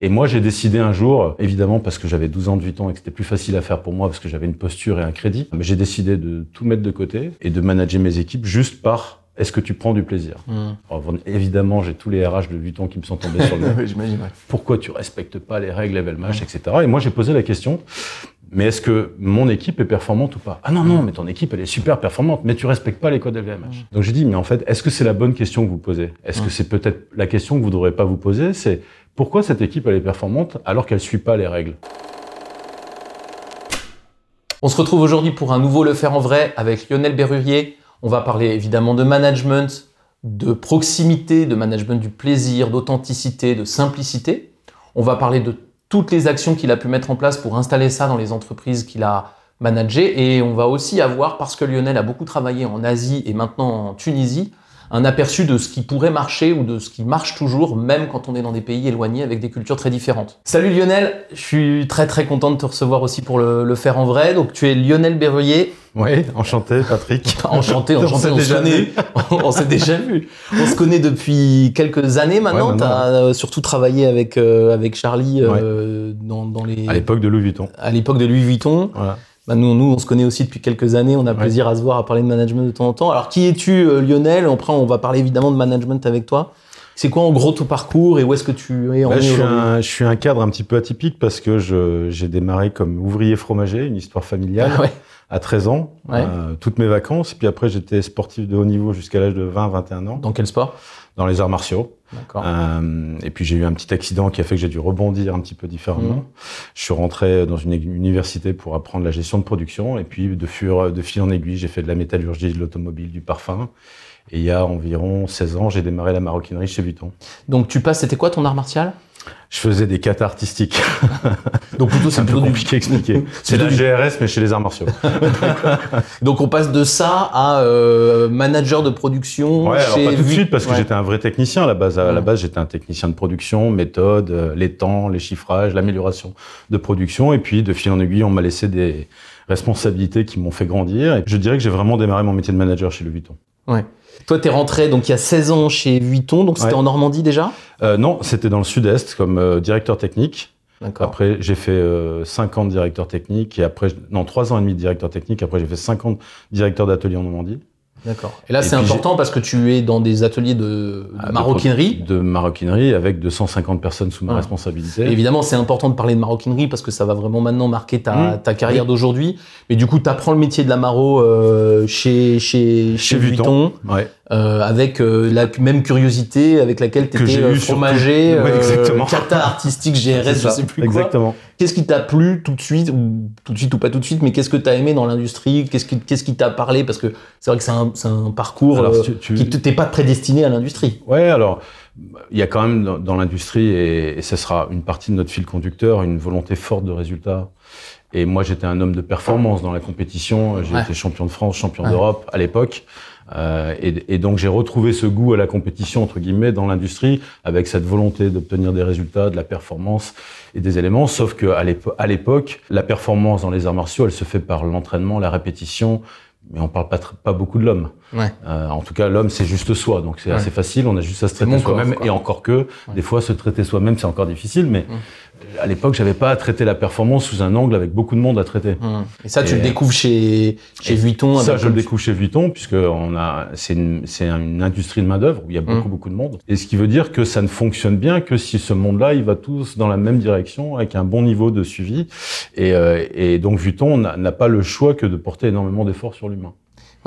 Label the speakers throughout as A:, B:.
A: Et moi, j'ai décidé un jour, évidemment parce que j'avais 12 ans de Vuitton et que c'était plus facile à faire pour moi parce que j'avais une posture et un crédit, mais j'ai décidé de tout mettre de côté et de manager mes équipes juste par est-ce que tu prends du plaisir?
B: Mmh.
A: Alors, évidemment, j'ai tous les RH de Vuitton qui me sont tombés sur le nez.
B: J'imagine.
A: Pourquoi tu respectes pas les règles LVMH, etc. Et moi, j'ai posé la question, mais est-ce que mon équipe est performante ou pas? Ah non, non, mais ton équipe, elle est super performante, mais tu respectes pas les codes LVMH. Donc j'ai dit, mais en fait, est-ce que c'est la bonne question que vous posez? Est-ce que c'est peut-être la question que vous ne devrez pas vous poser? C'est pourquoi cette équipe, elle est performante alors qu'elle suit pas les règles?
B: On se retrouve aujourd'hui pour un nouveau Le Faire en Vrai avec Lionel Berrurier. On va parler évidemment de management, de proximité, de management du plaisir, d'authenticité, de simplicité. On va parler de toutes les actions qu'il a pu mettre en place pour installer ça dans les entreprises qu'il a managées. Et on va aussi avoir, parce que Lionel a beaucoup travaillé en Asie et maintenant en Tunisie, un aperçu de ce qui pourrait marcher ou de ce qui marche toujours, même quand on est dans des pays éloignés avec des cultures très différentes. Salut Lionel, je suis très très content de te recevoir aussi pour le, le faire en vrai. Donc tu es Lionel Berruyer,
A: Oui, enchanté, Patrick.
B: Enchanté,
A: On
B: enchanté,
A: s'est
B: on, se
A: déjà
B: connaît.
A: vu.
B: on s'est déjà vu. On se connaît depuis quelques années maintenant.
A: Ouais,
B: tu as surtout travaillé avec, euh, avec Charlie euh, dans, dans les...
A: À l'époque de Louis Vuitton.
B: à l'époque de Louis Vuitton.
A: Voilà.
B: Bah, nous, nous, on se connaît aussi depuis quelques années. On a
A: Ouais.
B: plaisir à se voir, à parler de management de temps en temps. Alors, qui es-tu, euh, Lionel? Après, on va parler évidemment de management avec toi. C'est quoi en gros ton parcours et où est-ce que tu es en
A: Bah, je, suis un, je suis un cadre un petit peu atypique parce que je- j'ai démarré comme ouvrier fromager, une histoire familiale,
B: Ah ouais.
A: à 13 ans,
B: Ouais.
A: euh, toutes mes vacances. Puis après, j'étais sportif de haut niveau jusqu'à l'âge de 20-21 ans,
B: Dans quel sport?
A: Dans les arts martiaux. Euh, et puis j'ai eu un petit accident qui a fait que j'ai dû rebondir un petit peu différemment.
B: Mhm.
A: Je suis rentré dans une uni- université pour apprendre la gestion de production. Et puis de, fur, de fil en aiguille, j'ai fait de la métallurgie, de l'automobile, du parfum. Et il y a environ 16 ans, j'ai démarré la maroquinerie chez Vuitton.
B: Donc, tu passes, c'était quoi ton art martial?
A: Je faisais des katas artistiques.
B: Donc, plutôt,
A: C'est un peu
B: du-
A: compliqué à expliquer. C'est la
B: du-
A: GRS, mais chez les arts martiaux.
B: Donc, on passe de ça à euh, manager de production
A: Ouais, alors
B: chez
A: pas tout de suite parce que
B: Ouais.
A: j'étais un vrai technicien à la base. À la base, j'étais un technicien de production, méthode, euh, les temps, les chiffrages, l'amélioration de production. Et puis, de fil en aiguille, on m'a laissé des responsabilités qui m'ont fait grandir. Et je dirais que j'ai vraiment démarré mon métier de manager chez Louis Vuitton.
B: Ouais. Toi, t'es rentré donc il y a 16 ans chez Vuitton, donc c'était
A: Ouais.
B: en Normandie déjà?
A: Euh, non, c'était dans le sud-est comme euh, directeur technique. Après, j'ai fait euh, 5 ans de directeur technique et après, non, 3 ans et demi de directeur technique. Après, j'ai fait 5 ans de directeur d'atelier en Normandie.
B: D'accord. Et là, c'est important parce que tu es dans des ateliers de, de
A: Ah, de
B: maroquinerie.
A: De, maroquinerie avec 250 personnes sous ma
B: Ah.
A: responsabilité.
B: Et évidemment, c'est important de parler de maroquinerie parce que ça va vraiment maintenant marquer ta,
A: Mmh.
B: ta carrière
A: Oui.
B: d'aujourd'hui. Mais du coup, tu apprends le métier de la maro euh, chez, chez, chez,
A: Chez
B: Vuitton,
A: Vuitton. Ouais.
B: Euh, avec euh, la même curiosité avec laquelle tu étais
A: eu surtout.
B: fromager,
A: Ouais,
B: euh,
A: exactement.
B: cata artistique, GRS, je sais plus quoi.
A: Exactement.
B: Qu'est-ce qui t'a plu tout de suite, ou tout de suite ou pas tout de suite, mais qu'est-ce que t'as aimé dans l'industrie? Qu'est-ce qui qu'est-ce qui t'a parlé? Parce que c'est vrai que c'est un, un parcours
A: Alors,
B: euh,
A: tu- tu-
B: qui t'es pas prédestiné à l'industrie.
A: Ouais, alors, il y a quand même dans, dans l'industrie, et, et ce sera une partie de notre fil conducteur, une volonté forte de résultats. Et moi, j'étais un homme de performance dans la compétition. J'ai
B: Ouais.
A: été champion de France, champion
B: Ouais.
A: d'Europe à l'époque. Euh, et, et donc, j'ai retrouvé ce goût à la compétition, entre guillemets, dans l'industrie, avec cette volonté d'obtenir des résultats, de la performance et des éléments. Sauf qu'à l'épo- à l'époque, la performance dans les arts martiaux, elle se fait par l'entraînement, la répétition, mais on parle pas, beaucoup de l'homme.
B: Ouais.
A: Euh, en tout cas, l'homme, c'est juste soi, donc c'est
B: Ouais.
A: assez facile. On a juste à se traiter soi-même. Et encore que, des fois, se traiter soi-même, c'est encore difficile. Mais. À l'époque, j'avais pas à traiter la performance sous un angle avec beaucoup de monde à traiter.
B: Hum. Et ça, tu
A: Et-
B: le découvres chez, chez Vuitton.
A: Ça, je le découvre chez Vuitton, puisque on a, c'est une, une industrie de main d'œuvre où il y a beaucoup,
B: Mm.
A: beaucoup de monde. Et ce qui veut dire que ça ne fonctionne bien que si ce monde-là, il va tous dans la même direction, avec un bon niveau de suivi. Et, euh, et donc Vuitton n'a pas le choix que de porter énormément d'efforts sur l'humain.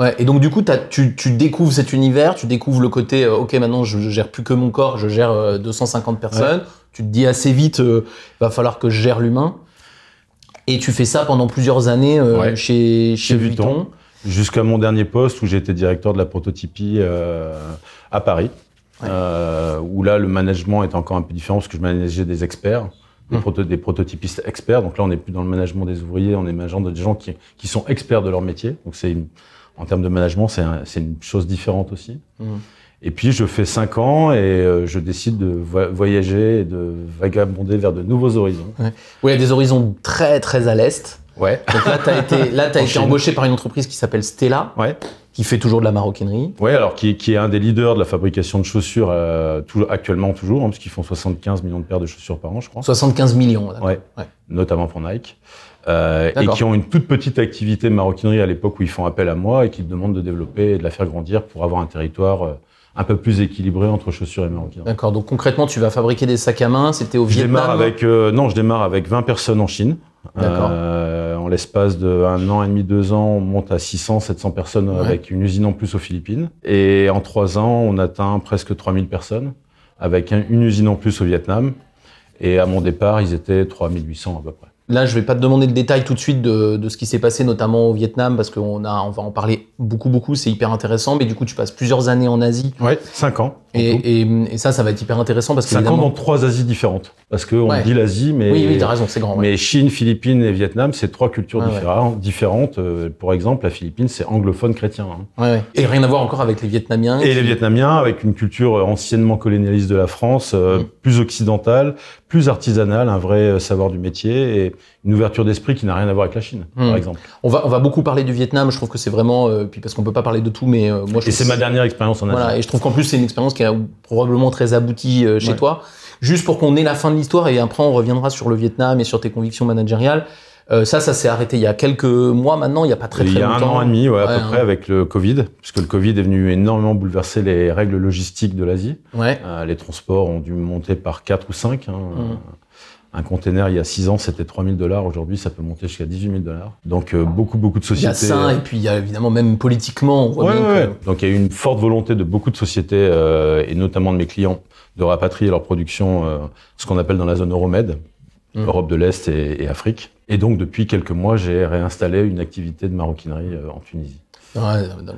B: Ouais. Et donc du coup, tu, tu découvres cet univers, tu découvres le côté, euh, ok, maintenant je, je gère plus que mon corps, je gère euh, 250 personnes. Tu te dis assez vite, euh, va falloir que je gère l'humain. Et tu fais ça pendant plusieurs années euh,
A: Ouais.
B: chez, chez
A: Chez
B: Vuitton.
A: Vuitton. Jusqu'à mon dernier poste où j'étais directeur de la prototypie euh, à Paris,
B: Ouais.
A: euh, où là le management est encore un peu différent parce que je manageais des experts, des, proto- des prototypistes experts. Donc là on n'est plus dans le management des ouvriers, on est management de des gens qui, qui sont experts de leur métier. Donc c'est en termes de management c'est un- une chose différente aussi.
B: Mhm.
A: Et puis je fais cinq ans et euh, je décide de vo- voyager et de vagabonder vers de nouveaux horizons.
B: Oui, il y a des horizons très très à l'est.
A: Ouais.
B: Donc là, tu as été, là,
A: En
B: été embauché par une entreprise qui s'appelle Stella,
A: Ouais.
B: qui fait toujours de la maroquinerie.
A: Ouais, alors qui, est- qui est un des leaders de la fabrication de chaussures euh, actuellement toujours, hein, parce qu'ils font 75 millions de paires de chaussures par an, je crois.
B: 75 millions.
A: Ouais.
B: Ouais.
A: Notamment pour Nike. Euh, et qui ont une toute petite activité de maroquinerie à l'époque où ils font appel à moi et qui me demandent de développer et de la faire grandir pour avoir un territoire euh, un peu plus équilibré entre chaussures et maroquinerie.
B: D'accord. Donc concrètement, tu vas fabriquer des sacs à main. C'était au
A: Je
B: Vietnam.
A: démarre avec euh, non, je démarre avec 20 personnes en Chine.
B: D'accord.
A: Euh, en l'espace de un an et demi, deux ans, on monte à 600, 700 personnes
B: Ouais.
A: avec une usine en plus aux Philippines. Et en trois ans, on atteint presque 3000 personnes avec un- une usine en plus au Vietnam. Et à mon départ, ils étaient 3800 à peu près.
B: Là, je vais pas te demander le détail tout de suite de, de ce qui s'est passé, notamment au Vietnam, parce qu'on on va en parler beaucoup, beaucoup. C'est hyper intéressant. Mais du coup, tu passes plusieurs années en Asie.
A: Ouais, 5 ans.
B: Et, et, et ça, ça va être hyper intéressant parce que
A: 5 ans
B: évidemment-
A: dans trois Asies différentes. Parce qu'on
B: Ouais.
A: dit l'Asie, mais,
B: Oui, oui, t'as raison, c'est grand. ouais.
A: mais Chine, Philippines et Vietnam, c'est trois cultures
B: Ouais, ouais.
A: différentes. différentes. Euh, Pour exemple, la Philippine, c'est anglophone chrétien. hein.
B: Ouais, ouais. Et rien à voir encore avec les Vietnamiens.
A: Et
B: qui-
A: les Vietnamiens, avec une culture anciennement colonialiste de la France, euh,
B: Mm.
A: plus occidentale, plus artisanale, un vrai euh, savoir du métier et une ouverture d'esprit qui n'a rien à voir avec la Chine, par exemple.
B: On va, on va beaucoup parler du Vietnam. Je trouve que c'est vraiment, euh, puis parce qu'on peut pas parler de tout, mais euh, moi, je
A: Et c'est ma dernière expérience en Asie.
B: Voilà, et je trouve qu'en plus c'est une expérience qui est probablement très aboutie euh, chez
A: Ouais.
B: toi. Juste pour qu'on ait la fin de l'histoire et après on reviendra sur le Vietnam et sur tes convictions managériales. Ça, ça s'est arrêté il y a quelques mois maintenant, il y a pas très très
A: il y a un
B: longtemps.
A: an et demi, ouais, à
B: Ouais,
A: peu près, avec le Covid, puisque le Covid est venu énormément bouleverser les règles logistiques de l'Asie.
B: Ouais.
A: Les transports ont dû monter par 4 ou 5. Hein.
B: Mhm.
A: Un container, il y a 6 ans, c'était 3000 dollars. Aujourd'hui, ça peut monter jusqu'à 18 000 dollars. Donc, euh, beaucoup, beaucoup de
B: Il y a
A: sociétés.
B: ça
A: euh,
B: et puis il y a évidemment même politiquement, on voit
A: Ouais,
B: bien
A: ouais,
B: que
A: ouais. Donc il y a eu une forte volonté de beaucoup de sociétés euh, et notamment de mes clients de rapatrier leur production, euh, ce qu'on appelle dans la zone Euromed,
B: Mhm.
A: Europe de l'Est et, et Afrique. Et donc depuis quelques mois, j'ai réinstallé une activité de maroquinerie en Tunisie.
B: Ouais,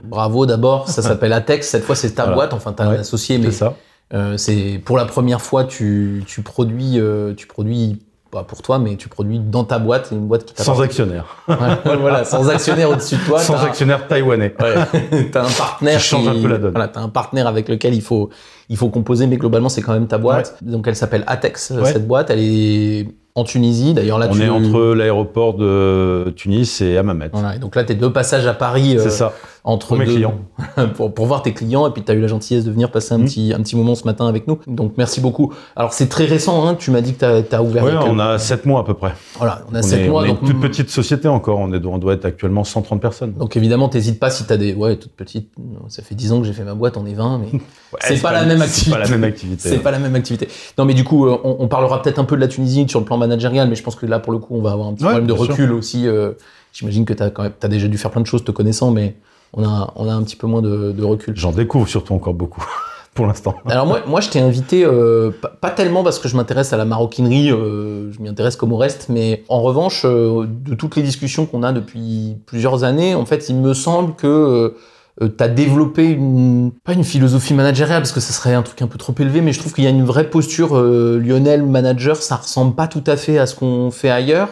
B: bravo d'abord. Ça s'appelle Atex. Cette fois c'est ta
A: Voilà.
B: boîte. Enfin, t'as un associé,
A: C'est
B: mais
A: ça.
B: Euh, c'est pour la première fois tu, tu produis, euh, tu produis pas pour toi, mais tu produis dans ta boîte, une boîte qui
A: Sans actionnaire.
B: Ouais, voilà, sans actionnaire au-dessus de toi.
A: Sans actionnaire taïwanais.
B: Ouais. t'as un partenaire
A: Qui change un peu la donne.
B: Voilà, t'as un partenaire avec lequel il faut il faut composer, mais globalement c'est quand même ta boîte. Donc elle s'appelle Atex euh,
A: Ouais.
B: cette boîte. Elle est en Tunisie. D'ailleurs là
A: On
B: tu
A: est entre l'aéroport de Tunis et Hammamet.
B: voilà. Et donc là t'es deux passages à Paris euh,
A: C'est ça.
B: Entre
A: Pour mes clients.
B: pour, pour voir tes clients et puis tu as eu la gentillesse de venir passer un
A: Mhm.
B: petit un petit moment ce matin avec nous. Donc merci beaucoup. Alors c'est très récent. Hein, tu m'as dit que tu as, ouvert. A
A: on a 7 mois à peu près.
B: Voilà, on a
A: On
B: sept
A: est,
B: mois.
A: on est
B: donc
A: une toute petite société encore. On, est, on doit être actuellement 130 personnes.
B: donc évidemment, t'hésites pas si t'as des ouais toute petite. Ça fait 10 ans que j'ai fait ma boîte, on est 20, mais
A: Ouais,
B: c'est pas la même
A: C'est pas la
B: activité.
A: même activité.
B: C'est pas la même activité. Non, mais du coup, euh, on, on parlera peut-être un peu de la Tunisie sur le plan managérial, mais je pense que là, pour le coup, on va avoir un petit
A: Ouais,
B: problème de
A: sûr.
B: recul aussi. euh, J'imagine que tu as, t'as déjà dû faire plein de choses te connaissant, mais on a, on a un petit peu moins de, de recul.
A: J'en découvre surtout encore beaucoup pour l'instant.
B: Alors moi, moi je t'ai invité, euh, pas, tellement parce que je m'intéresse à la maroquinerie, euh, je m'y intéresse comme au reste, mais en revanche, euh, de toutes les discussions qu'on a depuis plusieurs années, en fait, il me semble que tu as développé une, pas une philosophie managériale, parce que ça serait un truc un peu trop élevé, mais je trouve qu'il y a une vraie posture Lionel manager, ça ressemble pas tout à fait à ce qu'on fait ailleurs.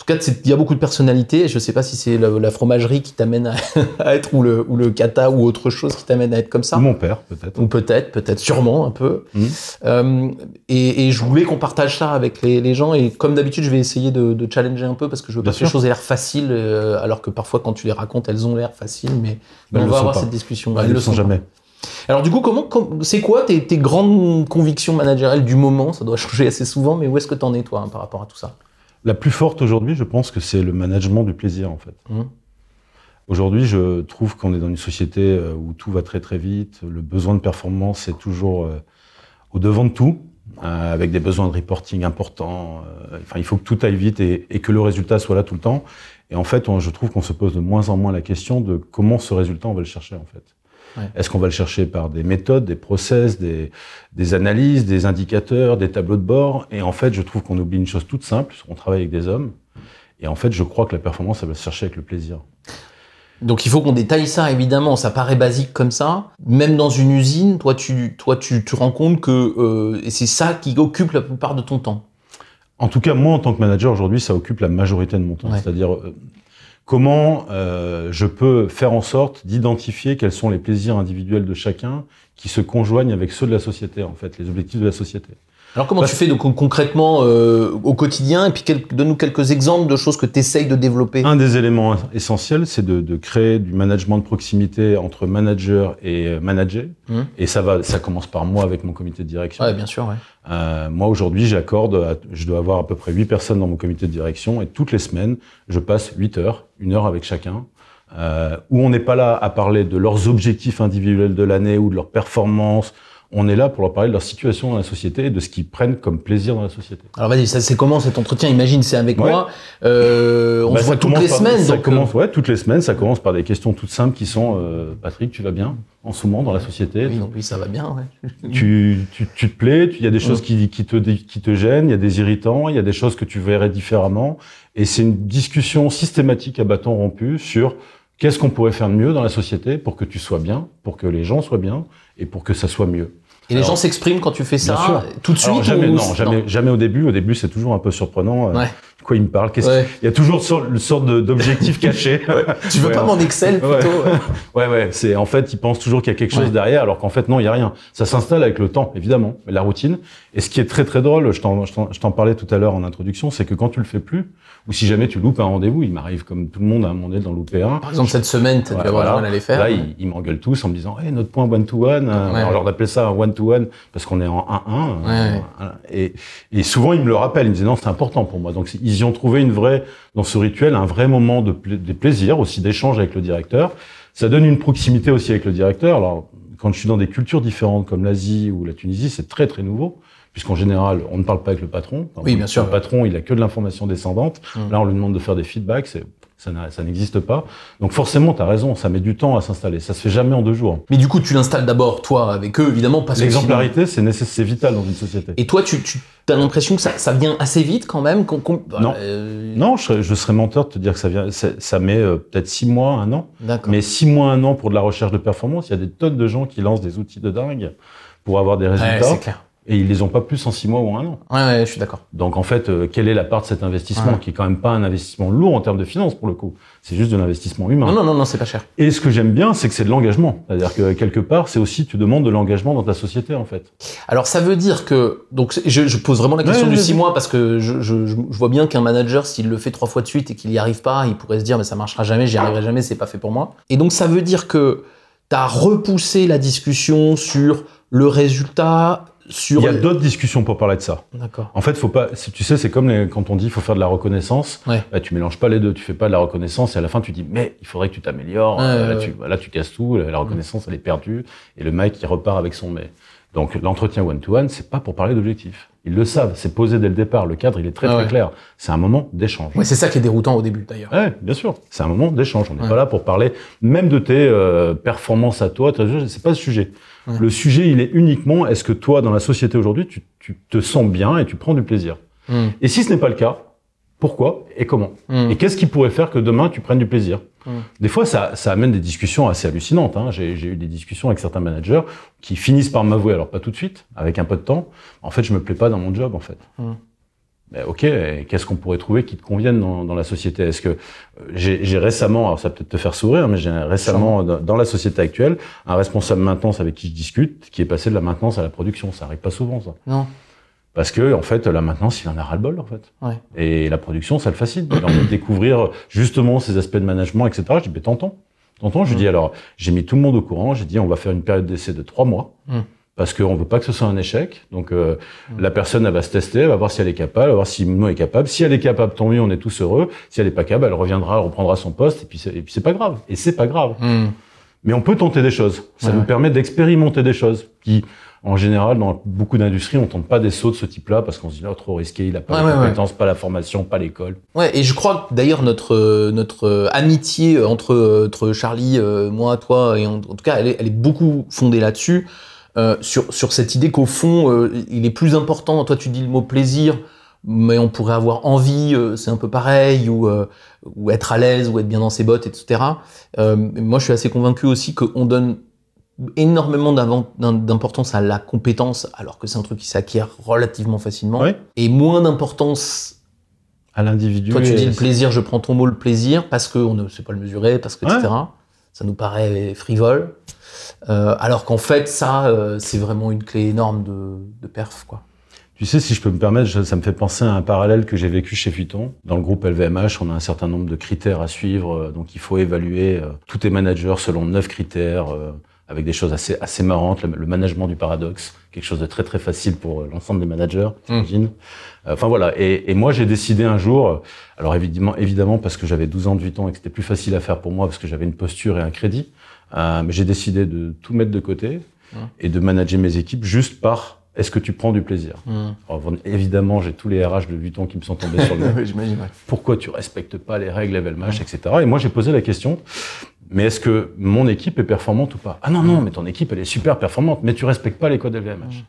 B: En tout cas, il y a beaucoup de personnalités. Je sais pas si c'est la, la fromagerie qui t'amène à, à être, ou le, ou le kata, ou autre chose qui t'amène à être comme ça.
A: Ou mon père, peut-être.
B: Ou peut-être, peut-être sûrement un peu.
A: Mhm.
B: Euh, et, et je voulais qu'on partage ça avec les, les gens. Et comme d'habitude, je vais essayer de, de challenger un peu parce que je veux
A: Bien
B: pas que les choses aient l'air faciles, euh, alors que parfois, quand tu les racontes, elles ont l'air faciles. Mais,
A: Elles
B: on va avoir
A: pas.
B: cette discussion.
A: Elles
B: Elles
A: le sont jamais.
B: Alors du coup, comment, com- c'est quoi tes, tes grandes convictions managériales du moment? Ça doit changer assez souvent, mais où est-ce que t'en es toi hein, par rapport à tout ça?
A: La plus forte aujourd'hui, je pense que c'est le management du plaisir, en fait.
B: Mhm.
A: Aujourd'hui, je trouve qu'on est dans une société euh, où tout va très très vite. Le besoin de performance est toujours euh, au devant de tout, euh, avec des besoins de reporting importants. Enfin, il faut que tout aille vite et, et que le résultat soit là tout le temps. Et en fait, on- je trouve qu'on se pose de moins en moins la question de comment ce résultat on va le chercher en fait.
B: Ouais.
A: Est-ce qu'on va le chercher par des méthodes, des process, des, des analyses, des indicateurs, des tableaux de bord? Et en fait, je trouve qu'on oublie une chose toute simple, on travaille avec des hommes. Et en fait, je crois que la performance, elle va se chercher avec le plaisir.
B: Donc il faut qu'on détaille ça, évidemment. Ça paraît basique comme ça. Même dans une usine, toi, tu, toi, tu te rends compte que euh, c'est ça qui occupe la plupart de ton temps.
A: En tout cas, moi, en tant que manager, aujourd'hui, ça occupe la majorité de mon temps.
B: Ouais.
A: C'est-à-dire, euh, comment euh, je peux faire en sorte d'identifier quels sont les plaisirs individuels de chacun qui se conjoignent avec ceux de la société, en fait, les objectifs de la société.
B: Alors comment
A: Parce-
B: tu fais donc, concrètement euh, au quotidien et puis quel- donne-nous quelques exemples de choses que tu essayes de développer.
A: Un des éléments essentiels, c'est de, de créer du management de proximité entre manager et euh, manager.
B: Mhm.
A: Et ça va, ça commence par moi avec mon comité de direction.
B: Ouais, bien sûr, ouais.
A: Euh, moi aujourd'hui, j'accorde, je dois avoir à peu près 8 personnes dans mon comité de direction et toutes les semaines, je passe 8 heures, une heure avec chacun, euh, où on n'est pas là à parler de leurs objectifs individuels de l'année ou de leurs performances. On est là pour leur parler de leur situation dans la société et de ce qu'ils prennent comme plaisir dans la société.
B: Alors vas-y, ça c'est comment cet entretien? Imagine, c'est avec
A: Ouais.
B: moi. Euh, on
A: Bah,
B: se voit toutes les
A: par-
B: semaines.
A: Ça
B: donc,
A: commence, ouais, toutes les semaines. Ça commence par des questions toutes simples qui sont euh, Patrick, tu vas bien? En ce moment dans la société
B: euh, oui, donc oui, ça va bien. Ouais.
A: tu, tu, tu te plais, tu- il y a des choses qui, qui, te, qui te gênent, il y a des irritants, il y a des choses que tu verrais différemment. Et c'est une discussion systématique à bâton rompu sur qu'est-ce qu'on pourrait faire de mieux dans la société pour que tu sois bien, pour que les gens soient bien et pour que ça soit mieux.
B: Et les gens s'expriment quand tu fais ça tout de suite
A: Alors, jamais,
B: ou-
A: non, jamais, jamais au début. Au début, c'est toujours un peu surprenant. euh,
B: Ouais.
A: De quoi il me parle qu'est-ce
B: Ouais.
A: Il y a toujours une sorte d'objectif caché.
B: Tu veux
A: Ouais.
B: pas mon Excel plutôt?
A: Ouais. Ouais, ouais. C'est en fait, ils pensent toujours qu'il y a quelque chose
B: Ouais.
A: derrière, alors qu'en fait, non, il y a rien. Ça s'installe avec le temps, évidemment, mais la routine. Et ce qui est très très drôle, je t'en, parlais tout à l'heure en introduction, c'est que quand tu le fais plus, ou si jamais tu loupes un rendez-vous, il m'arrive comme tout le monde à un moment donné d'en louper un.
B: Par exemple, cette semaine, tu as dû
A: Ouais,
B: avoir
A: voilà.
B: à les faire.
A: Là, ils, ils m'engueulent tous en me disant, hey, notre point one to one. euh,
B: Ouais.
A: Alors, leur appelle ça un one to one parce qu'on est en 1-1.
B: Ouais.
A: euh, voilà. Et, et souvent, ils me le rappellent. Ils me disent, non, c'est important pour moi. Donc, ils y ont trouvé une vraie, dans ce rituel, un vrai moment de, pla- de plaisir, aussi d'échange avec le directeur. Ça donne une proximité aussi avec le directeur. Alors, quand je suis dans des cultures différentes comme l'Asie ou la Tunisie, c'est très très nouveau. Puisqu'en général, on ne parle pas avec le patron. Enfin,
B: Oui, bien sûr.
A: Le patron, il a que de l'information descendante.
B: Mm.
A: Là, on lui demande de faire des feedbacks. C'est, ça, n'existe pas. Donc forcément, tu as raison, ça met du temps à s'installer. Ça se fait jamais en deux jours.
B: Mais du coup, tu l'installes d'abord, toi, avec eux, évidemment, parce que
A: L'exemplarité, c'est nécessaire, vital dans une société.
B: Et toi, tu, tu as l'impression que ça, ça vient assez vite quand même qu'on-
A: Non.
B: euh,
A: Non, je serais, je serais menteur de te dire que ça vient. Ça met euh, peut-être six mois, un an.
B: D'accord.
A: Mais six mois, un an pour de la recherche de performance, il y a des tonnes de gens qui lancent des outils de dingue pour avoir des
B: Ouais,
A: résultats.
B: c'est clair.
A: Et ils les ont pas plus en six mois ou un an.
B: Ouais, ouais, je suis d'accord.
A: Donc en fait, euh, quelle est la part de cet investissement
B: Ouais.
A: qui est quand même pas un investissement lourd en termes de finances pour le coup. C'est juste de l'investissement humain.
B: Non, non, non, non, c'est pas cher.
A: Et ce que j'aime bien, c'est que c'est de l'engagement. C'est-à-dire que quelque part, c'est aussi tu demandes de l'engagement dans ta société en fait.
B: Alors ça veut dire que donc je, je pose vraiment la question
A: Ouais,
B: du
A: ouais,
B: 6
A: ouais.
B: mois parce que je, je, je je vois bien qu'un manager s'il le fait trois fois de suite et qu'il y arrive pas, il pourrait se dire mais ça marchera jamais, j'y arriverai jamais, c'est pas fait pour moi. Et donc ça veut dire que tu as repoussé la discussion sur le résultat sur
A: Il y a d'autres discussions pour parler de ça.
B: D'accord.
A: En fait, faut pas. si Tu sais, c'est comme les- quand on dit il faut faire de la reconnaissance.
B: Ouais.
A: Bah, tu mélanges pas les deux. Tu fais pas de la reconnaissance et à la fin tu dis mais il faudrait que tu t'améliores.
B: Ouais, ouais,
A: là,
B: ouais.
A: tu, là tu casses tout. La reconnaissance elle est perdue et le mec il repart avec son mais. Donc l'entretien one to one c'est pas pour parler d'objectifs. Ils le savent. C'est posé dès le départ. Le cadre il est très
B: Ah
A: très clair. C'est un moment d'échange.
B: Ouais, c'est ça qui est déroutant au début d'ailleurs.
A: Ouais, bien sûr. C'est un moment d'échange. On n'est
B: Ouais.
A: pas là pour parler même de tes euh, performances à toi. C'est pas le sujet.
B: Ouais.
A: Le sujet, il est uniquement est-ce que toi, dans la société aujourd'hui, tu, tu te sens bien et tu prends du plaisir?
B: Hmm.
A: Et si ce n'est pas le cas, pourquoi et comment?
B: Hmm.
A: Et qu'est-ce qui pourrait faire que demain tu prennes du plaisir? Des fois, ça, ça amène des discussions assez hallucinantes. Hein. J'ai eu des discussions avec certains managers qui finissent par m'avouer, alors pas tout de suite, avec un peu de temps. En fait, je me plais pas dans mon job, en fait.
B: Mm.
A: Ben, ok, qu'est-ce qu'on pourrait trouver qui te convienne dans, dans la société? Est-ce que euh, j'ai récemment, alors ça peut-être te faire sourire, mais j'ai récemment dans, dans la société actuelle un responsable maintenance avec qui je discute, qui est passé de la maintenance à la production. Ça arrive pas souvent, ça.
B: Non.
A: Parce que en fait, la maintenance, il en a ras le bol, en fait.
B: Ouais.
A: Et la production, ça le fascine. Il a envie de découvrir justement ces aspects de management, etc. Je dis, mais. Tentons. Je lui dis, alors, j'ai mis tout le monde au courant. J'ai dit, on va faire une période d'essai de trois mois.
B: Mm.
A: Parce qu'on veut pas que ce soit un échec. Donc, euh,
B: Mm.
A: la personne, elle va se tester, elle va voir si elle est capable, elle va voir si nous est capable. Si elle est capable, tant mieux, on est tous heureux. Si elle est pas capable, elle reviendra, elle reprendra son poste. Et puis, c'est, et puis c'est pas grave. Et c'est pas grave. Mais on peut tenter des choses. Ça
B: Ouais,
A: nous permet d'expérimenter des choses qui, en général, dans beaucoup d'industries, on tente pas des sauts de ce type-là parce qu'on se dit, oh, trop risqué, il a pas
B: Ouais,
A: les
B: ouais, ouais.
A: compétences, pas la formation, pas l'école.
B: Ouais, et je crois que d'ailleurs notre euh, notre euh, amitié euh, entre entre Charlie, euh, moi, toi, et en, en tout cas, elle est, elle est beaucoup fondée là-dessus, euh, sur sur cette idée qu'au fond, euh, il est plus important. Toi, tu dis le mot plaisir, mais on pourrait avoir envie, euh, c'est un peu pareil, ou euh, ou être à l'aise, ou être bien dans ses bottes, etc. Euh, moi, je suis assez convaincu aussi qu'on donne énormément d'importance à la compétence, alors que c'est un truc qui s'acquiert relativement facilement, et moins d'importance
A: À l'individu.
B: toi, tu dis le plaisir, je prends ton mot le plaisir, parce qu'on ne sait pas le mesurer, parce que,
A: Ouais.
B: etc. Ça nous paraît frivole. Euh, alors qu'en fait, ça, euh, c'est vraiment une clé énorme de, de perf, quoi.
A: Tu sais, si je peux me permettre, ça me fait penser à un parallèle que j'ai vécu chez Vuitton. Dans le groupe LVMH, on a un certain nombre de critères à suivre. euh, Donc, il faut évaluer tous tes managers selon neuf critères, avec des choses assez, assez marrantes. Le, le management du paradoxe, quelque chose de très très facile pour euh, l'ensemble des managers, j'imagine. Euh, Enfin voilà. Et, et moi, j'ai décidé un jour, alors évidemment, évidemment parce que j'avais 12 ans de Vuitton et que c'était plus facile à faire pour moi parce que j'avais une posture et un crédit, euh, mais j'ai décidé de tout mettre de côté et de manager mes équipes juste par est-ce que tu prends du plaisir?
B: Mmh.
A: alors, évidemment, j'ai tous les RH de Vuitton qui me sont tombés sur le nez.
B: Ouais, J'imagine. ouais.
A: Pourquoi tu respectes pas les règles LVMH, etc. Et moi, j'ai posé la question, mais est-ce que mon équipe est performante ou pas? Ah non, non, mais ton équipe, elle est super performante, mais tu respectes pas les codes LVMH.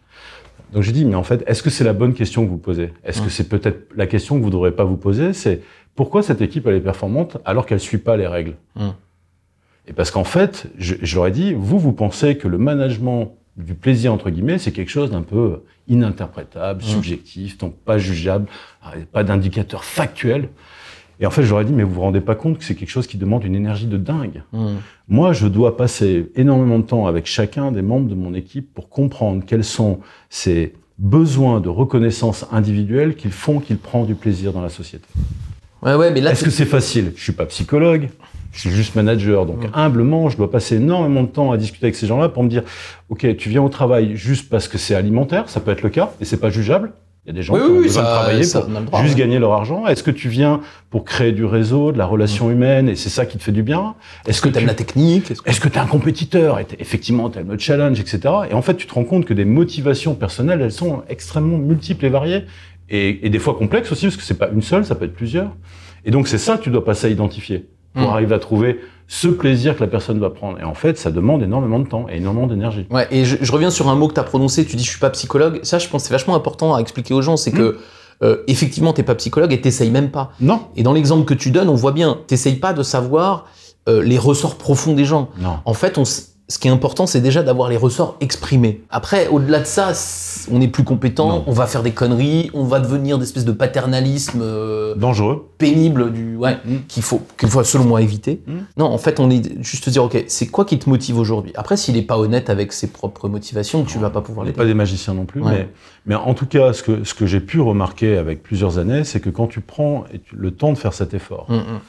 A: Donc j'ai dit, mais en fait, est-ce que c'est la bonne question que vous posez? Est-ce que c'est peut-être la question que vous ne devrez pas vous poser? C'est pourquoi cette équipe, elle est performante alors qu'elle suit pas les règles?
B: Mm.
A: Et parce qu'en fait, je, je leur ai dit, vous, vous pensez que le management du plaisir, entre guillemets, c'est quelque chose d'un peu ininterprétable, subjectif, donc pas jugeable, euh, pas d'indicateur factuel. Et en fait, ai dit, mais vous vous rendez pas compte que c'est quelque chose qui demande une énergie de dingue.
B: Mmh.
A: Moi, je dois passer énormément de temps avec chacun des membres de mon équipe pour comprendre quels sont ces besoins de reconnaissance individuelle qu'ils font qu'il prend du plaisir dans la société.
B: Ouais, ouais, mais là,
A: Est-ce que c'est facile? Je suis pas psychologue, je suis juste manager. Donc, humblement, je dois passer énormément de temps à discuter avec ces gens-là pour me dire, OK, tu viens au travail juste parce que c'est alimentaire, ça peut être le cas, et c'est pas jugeable. Il y a des gens
B: Oui,
A: qui ont
B: oui,
A: besoin
B: ça-
A: de travailler
B: ça,
A: pour
B: droit,
A: juste
B: ouais.
A: gagner leur argent. Est-ce que tu viens pour créer du réseau, de la relation humaine, et c'est ça qui te fait du bien?
B: Est-ce que tu aimes la technique? Est-ce que-
A: que tu es un compétiteur? Et effectivement tu aimes le challenge, etc. Et en fait, tu te rends compte que des motivations personnelles, elles sont extrêmement multiples et variées, et, et des fois complexes aussi, parce que c'est pas une seule, ça peut être plusieurs. Et donc c'est ça que tu dois passer à identifier pour
B: Mm.
A: arriver à trouver ce plaisir que la personne va prendre. Et en fait, ça demande énormément de temps et énormément d'énergie.
B: Ouais, et je, je reviens sur un mot que tu as prononcé, tu dis je suis pas psychologue. Ça, je pense c'est vachement important à expliquer aux gens, c'est que euh, effectivement, t'es pas psychologue et t'essayes même pas.
A: Non,
B: Et dans l'exemple que tu donnes, on voit bien, t'essayes pas de savoir euh, les ressorts profonds des gens.
A: non.
B: En fait, on ce qui est important, c'est déjà d'avoir les ressorts exprimés. Après, au-delà de ça, on est plus compétent,
A: Non.
B: on va faire des conneries, on va devenir des espèces de paternalisme euh,
A: Dangereux.
B: pénible du ouais
A: Mm.
B: qu'il faut qu'il faut selon moi éviter.
A: Mm.
B: Non, en fait, on est juste dire ok, c'est quoi qui te motive aujourd'hui? Après, s'il est pas honnête avec ses propres motivations, tu vas pas pouvoir
A: n'est
B: l'aider.
A: pas des magiciens non plus,
B: Ouais.
A: mais, mais en tout cas, ce que, ce que j'ai pu remarquer avec plusieurs années, c'est que quand tu prends le temps de faire cet effort,
B: Mm, mm.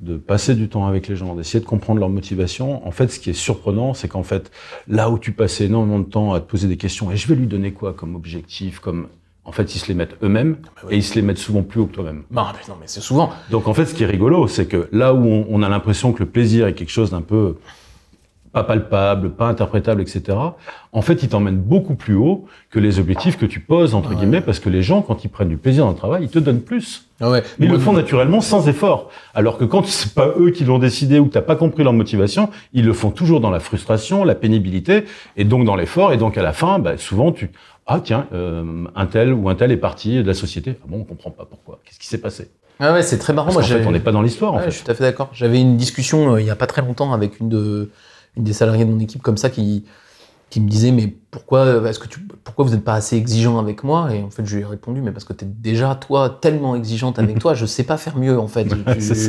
A: De passer du temps avec les gens, d'essayer de comprendre leur motivation. En fait, ce qui est surprenant, c'est qu'en fait, là où tu passais énormément de temps à te poser des questions, et je vais lui donner quoi comme objectif, comme en fait, ils se les mettent eux-mêmes et ils se les mettent souvent plus haut que toi-même.
B: Non, mais non, mais c'est souvent.
A: Donc en fait, ce qui est rigolo, c'est que là où on, on a l'impression que le plaisir est quelque chose d'un peu pas palpable, pas interprétable, etc. En fait, il t'emmène beaucoup plus haut que les objectifs que tu poses entre
B: Ouais.
A: guillemets, parce que les gens, quand ils prennent du plaisir dans le travail, ils te donnent plus.
B: Ah ouais.
A: Mais ils le font naturellement sans effort. Alors que quand c'est pas eux qui l'ont décidé ou que t'as pas compris leur motivation, ils le font toujours dans la frustration, la pénibilité, et donc dans l'effort. Et donc à la fin, bah, souvent tu ah tiens, euh, un tel ou un tel est parti de la société. Ah bon, on comprend pas pourquoi. Qu'est-ce qui s'est passé?
B: Ah ouais, c'est très marrant.
A: Parce
B: Moi,
A: qu'en fait, on n'est pas dans l'histoire. en fait.
B: Je suis tout à fait d'accord. J'avais une discussion euh, il y a pas très longtemps avec une de des salariés de mon équipe comme ça qui qui me disait mais pourquoi est-ce que tu pourquoi vous n'êtes pas assez exigeant avec moi? Et en fait je lui ai répondu mais parce que tu es déjà toi tellement exigeante avec toi je sais pas faire mieux en fait Tu-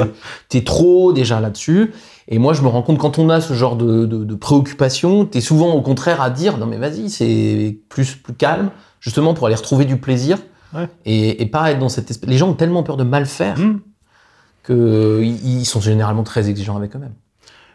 B: t'es trop déjà là-dessus et moi je me rends compte quand on a ce genre de, de, de préoccupation t'es souvent au contraire à dire non mais vas-y c'est plus plus calme justement pour aller retrouver du plaisir
A: Ouais.
B: et, et pas être dans cette espèce les gens ont tellement peur de mal faire
A: Mmh.
B: que ils sont généralement très exigeants avec eux-mêmes.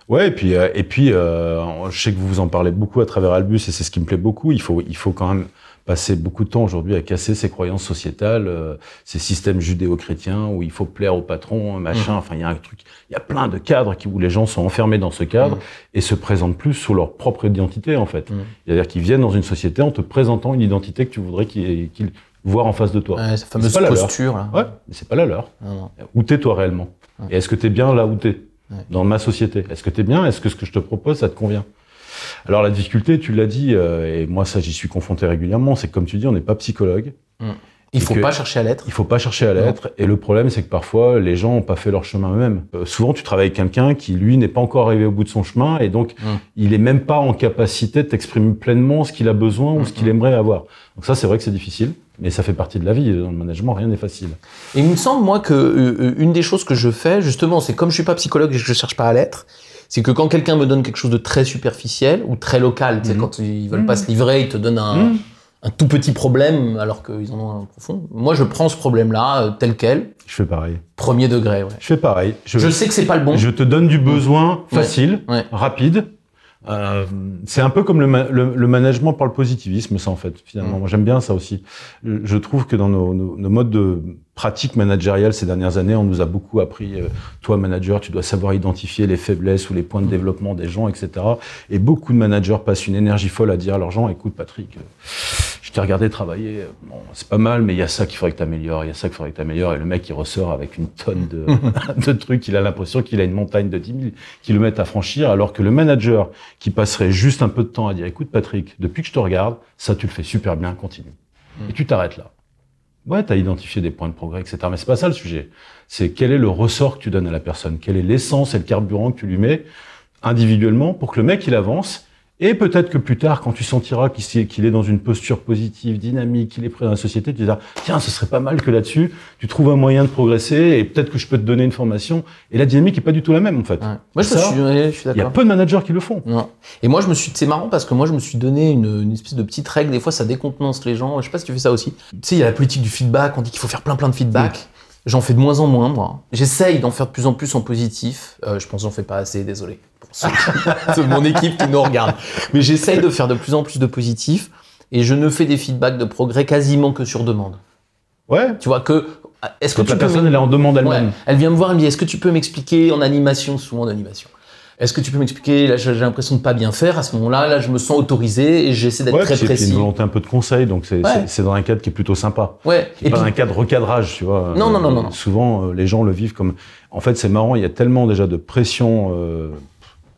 A: Ouais, et puis, euh, et puis euh, je sais que vous vous en parlez beaucoup à travers Albus, et c'est ce qui me plaît beaucoup. Il faut, il faut quand même passer beaucoup de temps aujourd'hui à casser ces croyances sociétales, euh, ces systèmes judéo-chrétiens où il faut plaire au patron, machin.
B: Mmh.
A: Enfin, il y a un truc, il y a plein de cadres qui, où les gens sont enfermés dans ce cadre
B: Mhm.
A: et se présentent plus sous leur propre identité, en fait.
B: Mhm.
A: C'est-à-dire qu'ils viennent dans une société en te présentant une identité que tu voudrais qu'ils qu'ils voient en face de toi.
B: Ouais, cette fameuse posture là.
A: Ouais, mais c'est pas la leur. Où t'es toi réellement. Et est-ce que t'es bien là où t'es?
B: Ouais.
A: Dans ma société. Est-ce que t'es bien? Est-ce que ce que je te propose, ça te convient? Alors la difficulté, tu l'as dit, euh, et moi ça j'y suis confronté régulièrement, c'est que comme tu dis, on n'est pas psychologue.
B: Il faut pas chercher à l'être.
A: Il faut pas chercher à l'être. Et le problème, c'est que parfois, les gens n'ont pas fait leur chemin eux-mêmes. Euh, souvent, tu travailles avec quelqu'un qui, lui, n'est pas encore arrivé au bout de son chemin, et donc,
B: Mm.
A: il est même pas en capacité de t'exprimer pleinement ce qu'il a besoin ou ce qu'il aimerait avoir. Donc ça, c'est vrai que c'est difficile, mais ça fait partie de la vie. Dans le management, rien n'est facile.
B: Et il me semble moi que euh, une des choses que je fais justement, c'est comme je suis pas psychologue et que je cherche pas à l'être, c'est que quand quelqu'un me donne quelque chose de très superficiel ou très local, tu sais
A: Mhm.
B: quand ils veulent
A: Mhm.
B: pas se livrer, ils te donnent un,
A: Mm.
B: un tout petit problème alors qu'ils en ont un profond. Moi, je prends ce problème-là euh, tel quel,
A: Je fais pareil.
B: premier degré. Ouais.
A: Je fais pareil. Je,
B: Je sais que c'est pas le bon.
A: je te donne du besoin
B: Ouais.
A: facile,
B: Ouais.
A: rapide. Euh, c'est un peu comme le, ma- le- le management par le positivisme, ça en fait. Finalement,
B: Mm.
A: moi j'aime bien ça aussi. Je je trouve que dans nos, nos- nos modes de pratique managériale ces dernières années, on nous a beaucoup appris. euh, toi, manager, tu dois savoir identifier les faiblesses ou les points de développement des gens, etc. Et beaucoup de managers passent une énergie folle à dire à leurs gens "Écoute, Patrick, euh, je t'ai regardé travailler. euh, Bon, c'est pas mal, mais il y a ça qu'il faudrait que tu améliores. Il y a ça qu'il faudrait que tu améliores." Et le mec, il ressort avec une tonne de, de trucs. Il a l'impression qu'il a une montagne de 10 000 kilomètres à franchir, alors que le manager qui passerait juste un peu de temps à dire "Écoute, Patrick, depuis que je te regarde, ça tu le fais super bien, continue." Et tu t'arrêtes là. Ouais, tu identifié des points de progrès, etc. Mais c'est pas ça le sujet. C'est quel est le ressort que tu donnes à la personne, quelle est l'essence et le carburant que tu lui mets individuellement pour que le mec il avance. Et peut-être que plus tard, quand tu sentiras qu'il est dans une posture positive, dynamique, qu'il est prêt dans la société, tu diras tiens, ce serait pas mal que là-dessus, tu trouves un moyen de progresser et peut-être que je peux te donner une formation. Et la dynamique est pas du tout la même en fait.
B: Ouais. Moi, je,
A: Ça,
B: suis, je suis
A: Il y a
B: d'accord.
A: peu de managers qui le font.
B: Non. Et moi, je me suis, c'est marrant parce que moi, je me suis donné une, une espèce de petite règle. Des fois, ça décontenance les gens. Je sais pas si tu fais ça aussi. Tu sais, il y a la politique du feedback. On dit qu'il faut faire plein, plein de feedback. J'en fais de moins en moins, moi. J'essaye d'en faire de plus en plus en positif. Euh, je pense que j'en fais pas assez, désolé. Pour ceux qui- mon équipe qui nous regarde. Mais j'essaye de faire de plus en plus de positif. Et je ne fais des feedbacks de progrès quasiment que sur demande.
A: Ouais.
B: Tu vois que, est-ce que tu
A: la
B: peux
A: personne elle est en demande elle-même.
B: Ouais. Elle vient me voir, elle me dit Est-ce que tu peux m'expliquer en animation, souvent en animation? Est-ce que tu peux m'expliquer Là, j'ai l'impression de pas bien faire. À ce moment-là, là, je me sens autorisé et j'essaie d'être
A: Ouais,
B: très
A: puis c'est
B: précis.
A: une volonté un peu de conseil, donc c'est
B: Ouais.
A: dans un cadre qui est plutôt sympa.
B: Ouais.
A: Et pas un cadre recadrage, tu vois.
B: Non, non, non,
A: Euh,
B: non, non.
A: Souvent, euh, les gens le vivent comme. En fait, c'est marrant, il y a tellement déjà de pression, euh,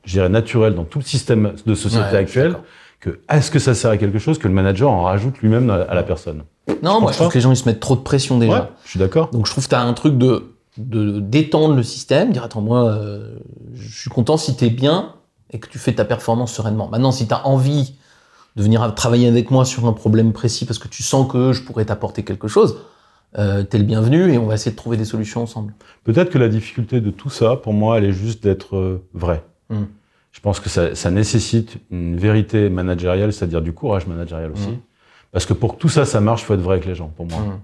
A: je dirais, naturelle dans tout le système de société
B: Ouais, je suis
A: actuel
B: d'accord.
A: que est-ce que ça sert à quelque chose que le manager en rajoute lui-même à, la personne?
B: Non, moi, je trouve que les gens, ils se mettent trop de pression déjà.
A: Je suis d'accord.
B: Donc, je trouve que tu as un truc de, de d'étendre le système, dire Attends, moi, euh, je suis content si tu es bien et que tu fais ta performance sereinement. Maintenant, si tu as envie de venir travailler avec moi sur un problème précis parce que tu sens que je pourrais t'apporter quelque chose, euh, t'es le bienvenu et on va essayer de trouver des solutions ensemble.
A: Peut-être que la difficulté de tout ça, pour moi, elle est juste d'être euh, vrai.
B: Mm.
A: Je pense que ça, ça nécessite une vérité managériale, c'est-à-dire du courage managérial aussi.
B: Mm.
A: Parce que pour que tout ça, ça marche, il faut être vrai avec les gens, pour moi.
B: Mm.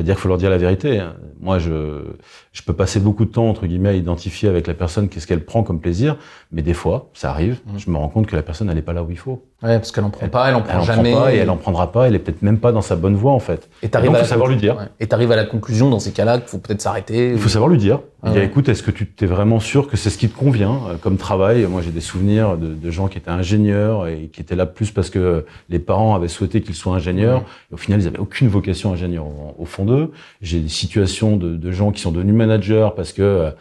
A: C'est-à-dire qu'il faut leur dire la vérité. hein. Moi, je, je peux passer beaucoup de temps, entre guillemets, à identifier avec la personne qu'est-ce qu'elle prend comme plaisir, mais des fois, ça arrive,
B: Mm.
A: je me rends compte que la personne, elle n'est pas là où il faut.
B: Ouais, parce qu'elle en prend pas, elle en
A: Elle
B: prend
A: en
B: jamais.
A: prend pas et elle en prendra pas, elle est peut-être même pas dans sa bonne voie, en fait.
B: Et t'arrives à
A: savoir lui dire.
B: ouais. Et t'arrives à la conclusion dans ces cas-là qu'il faut peut-être s'arrêter.
A: Il faut savoir lui dire.
B: Ah ouais.
A: écoute, est-ce que tu t'es vraiment sûr que c'est ce qui te convient euh, comme travail? Moi, j'ai des souvenirs de, de gens qui étaient ingénieurs et qui étaient là plus parce que les parents avaient souhaité qu'ils soient ingénieurs. Et au final, ils avaient aucune vocation ingénieur au, au fond d'eux. J'ai des situations de, de gens qui sont devenus managers parce que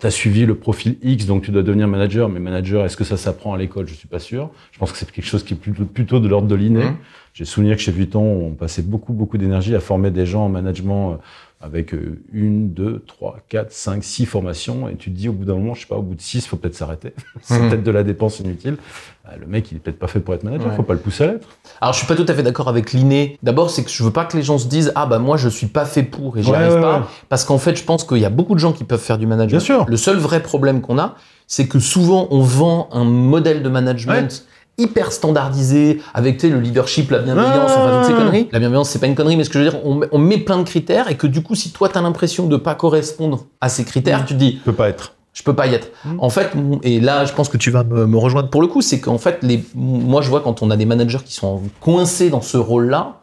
A: tu as suivi le profil X, donc tu dois devenir manager. Mais manager, est-ce que ça s'apprend à l'école? Je suis pas sûr. Je pense que c'est quelque chose qui est plutôt, plutôt de l'ordre de l'inné.
B: Mhm.
A: J'ai souvenir que chez Vuitton, on passait beaucoup, beaucoup d'énergie à former des gens en management euh, avec euh, une, deux, trois, quatre, cinq, six formations. Et tu te dis, au bout d'un moment, je sais pas, au bout de six, faut peut-être s'arrêter. C'est
B: Mhm.
A: peut-être de la dépense inutile. Ah, Le mec, il est peut-être pas fait pour être manager.
B: Ouais.
A: Faut pas le pousser à l'être.
B: Alors, je suis pas tout à fait d'accord avec l'inné. D'abord, c'est que je veux pas que les gens se disent ah bah moi je suis pas fait pour et j'y
A: Ouais,
B: arrive
A: ouais,
B: pas, parce qu'en fait, je pense qu'il y a beaucoup de gens qui peuvent faire du management.
A: Bien sûr.
B: Le seul vrai problème qu'on a, c'est que souvent on vend un modèle de management. Hyper standardisé avec tu sais, le leadership, la bienveillance,
A: Ah.
B: enfin toutes ces conneries. La bienveillance, c'est pas une connerie, mais ce que je veux dire, on, met- on met plein de critères et que du coup, si toi t'as l'impression de pas correspondre à ces critères,
A: Mm.
B: tu te dis
A: Peut pas être.
B: je peux pas y être.
A: Mm.
B: En fait, et là, je pense que tu vas me, me rejoindre pour le coup, c'est qu'en fait, les, moi, je vois quand on a des managers qui sont coincés dans ce rôle-là,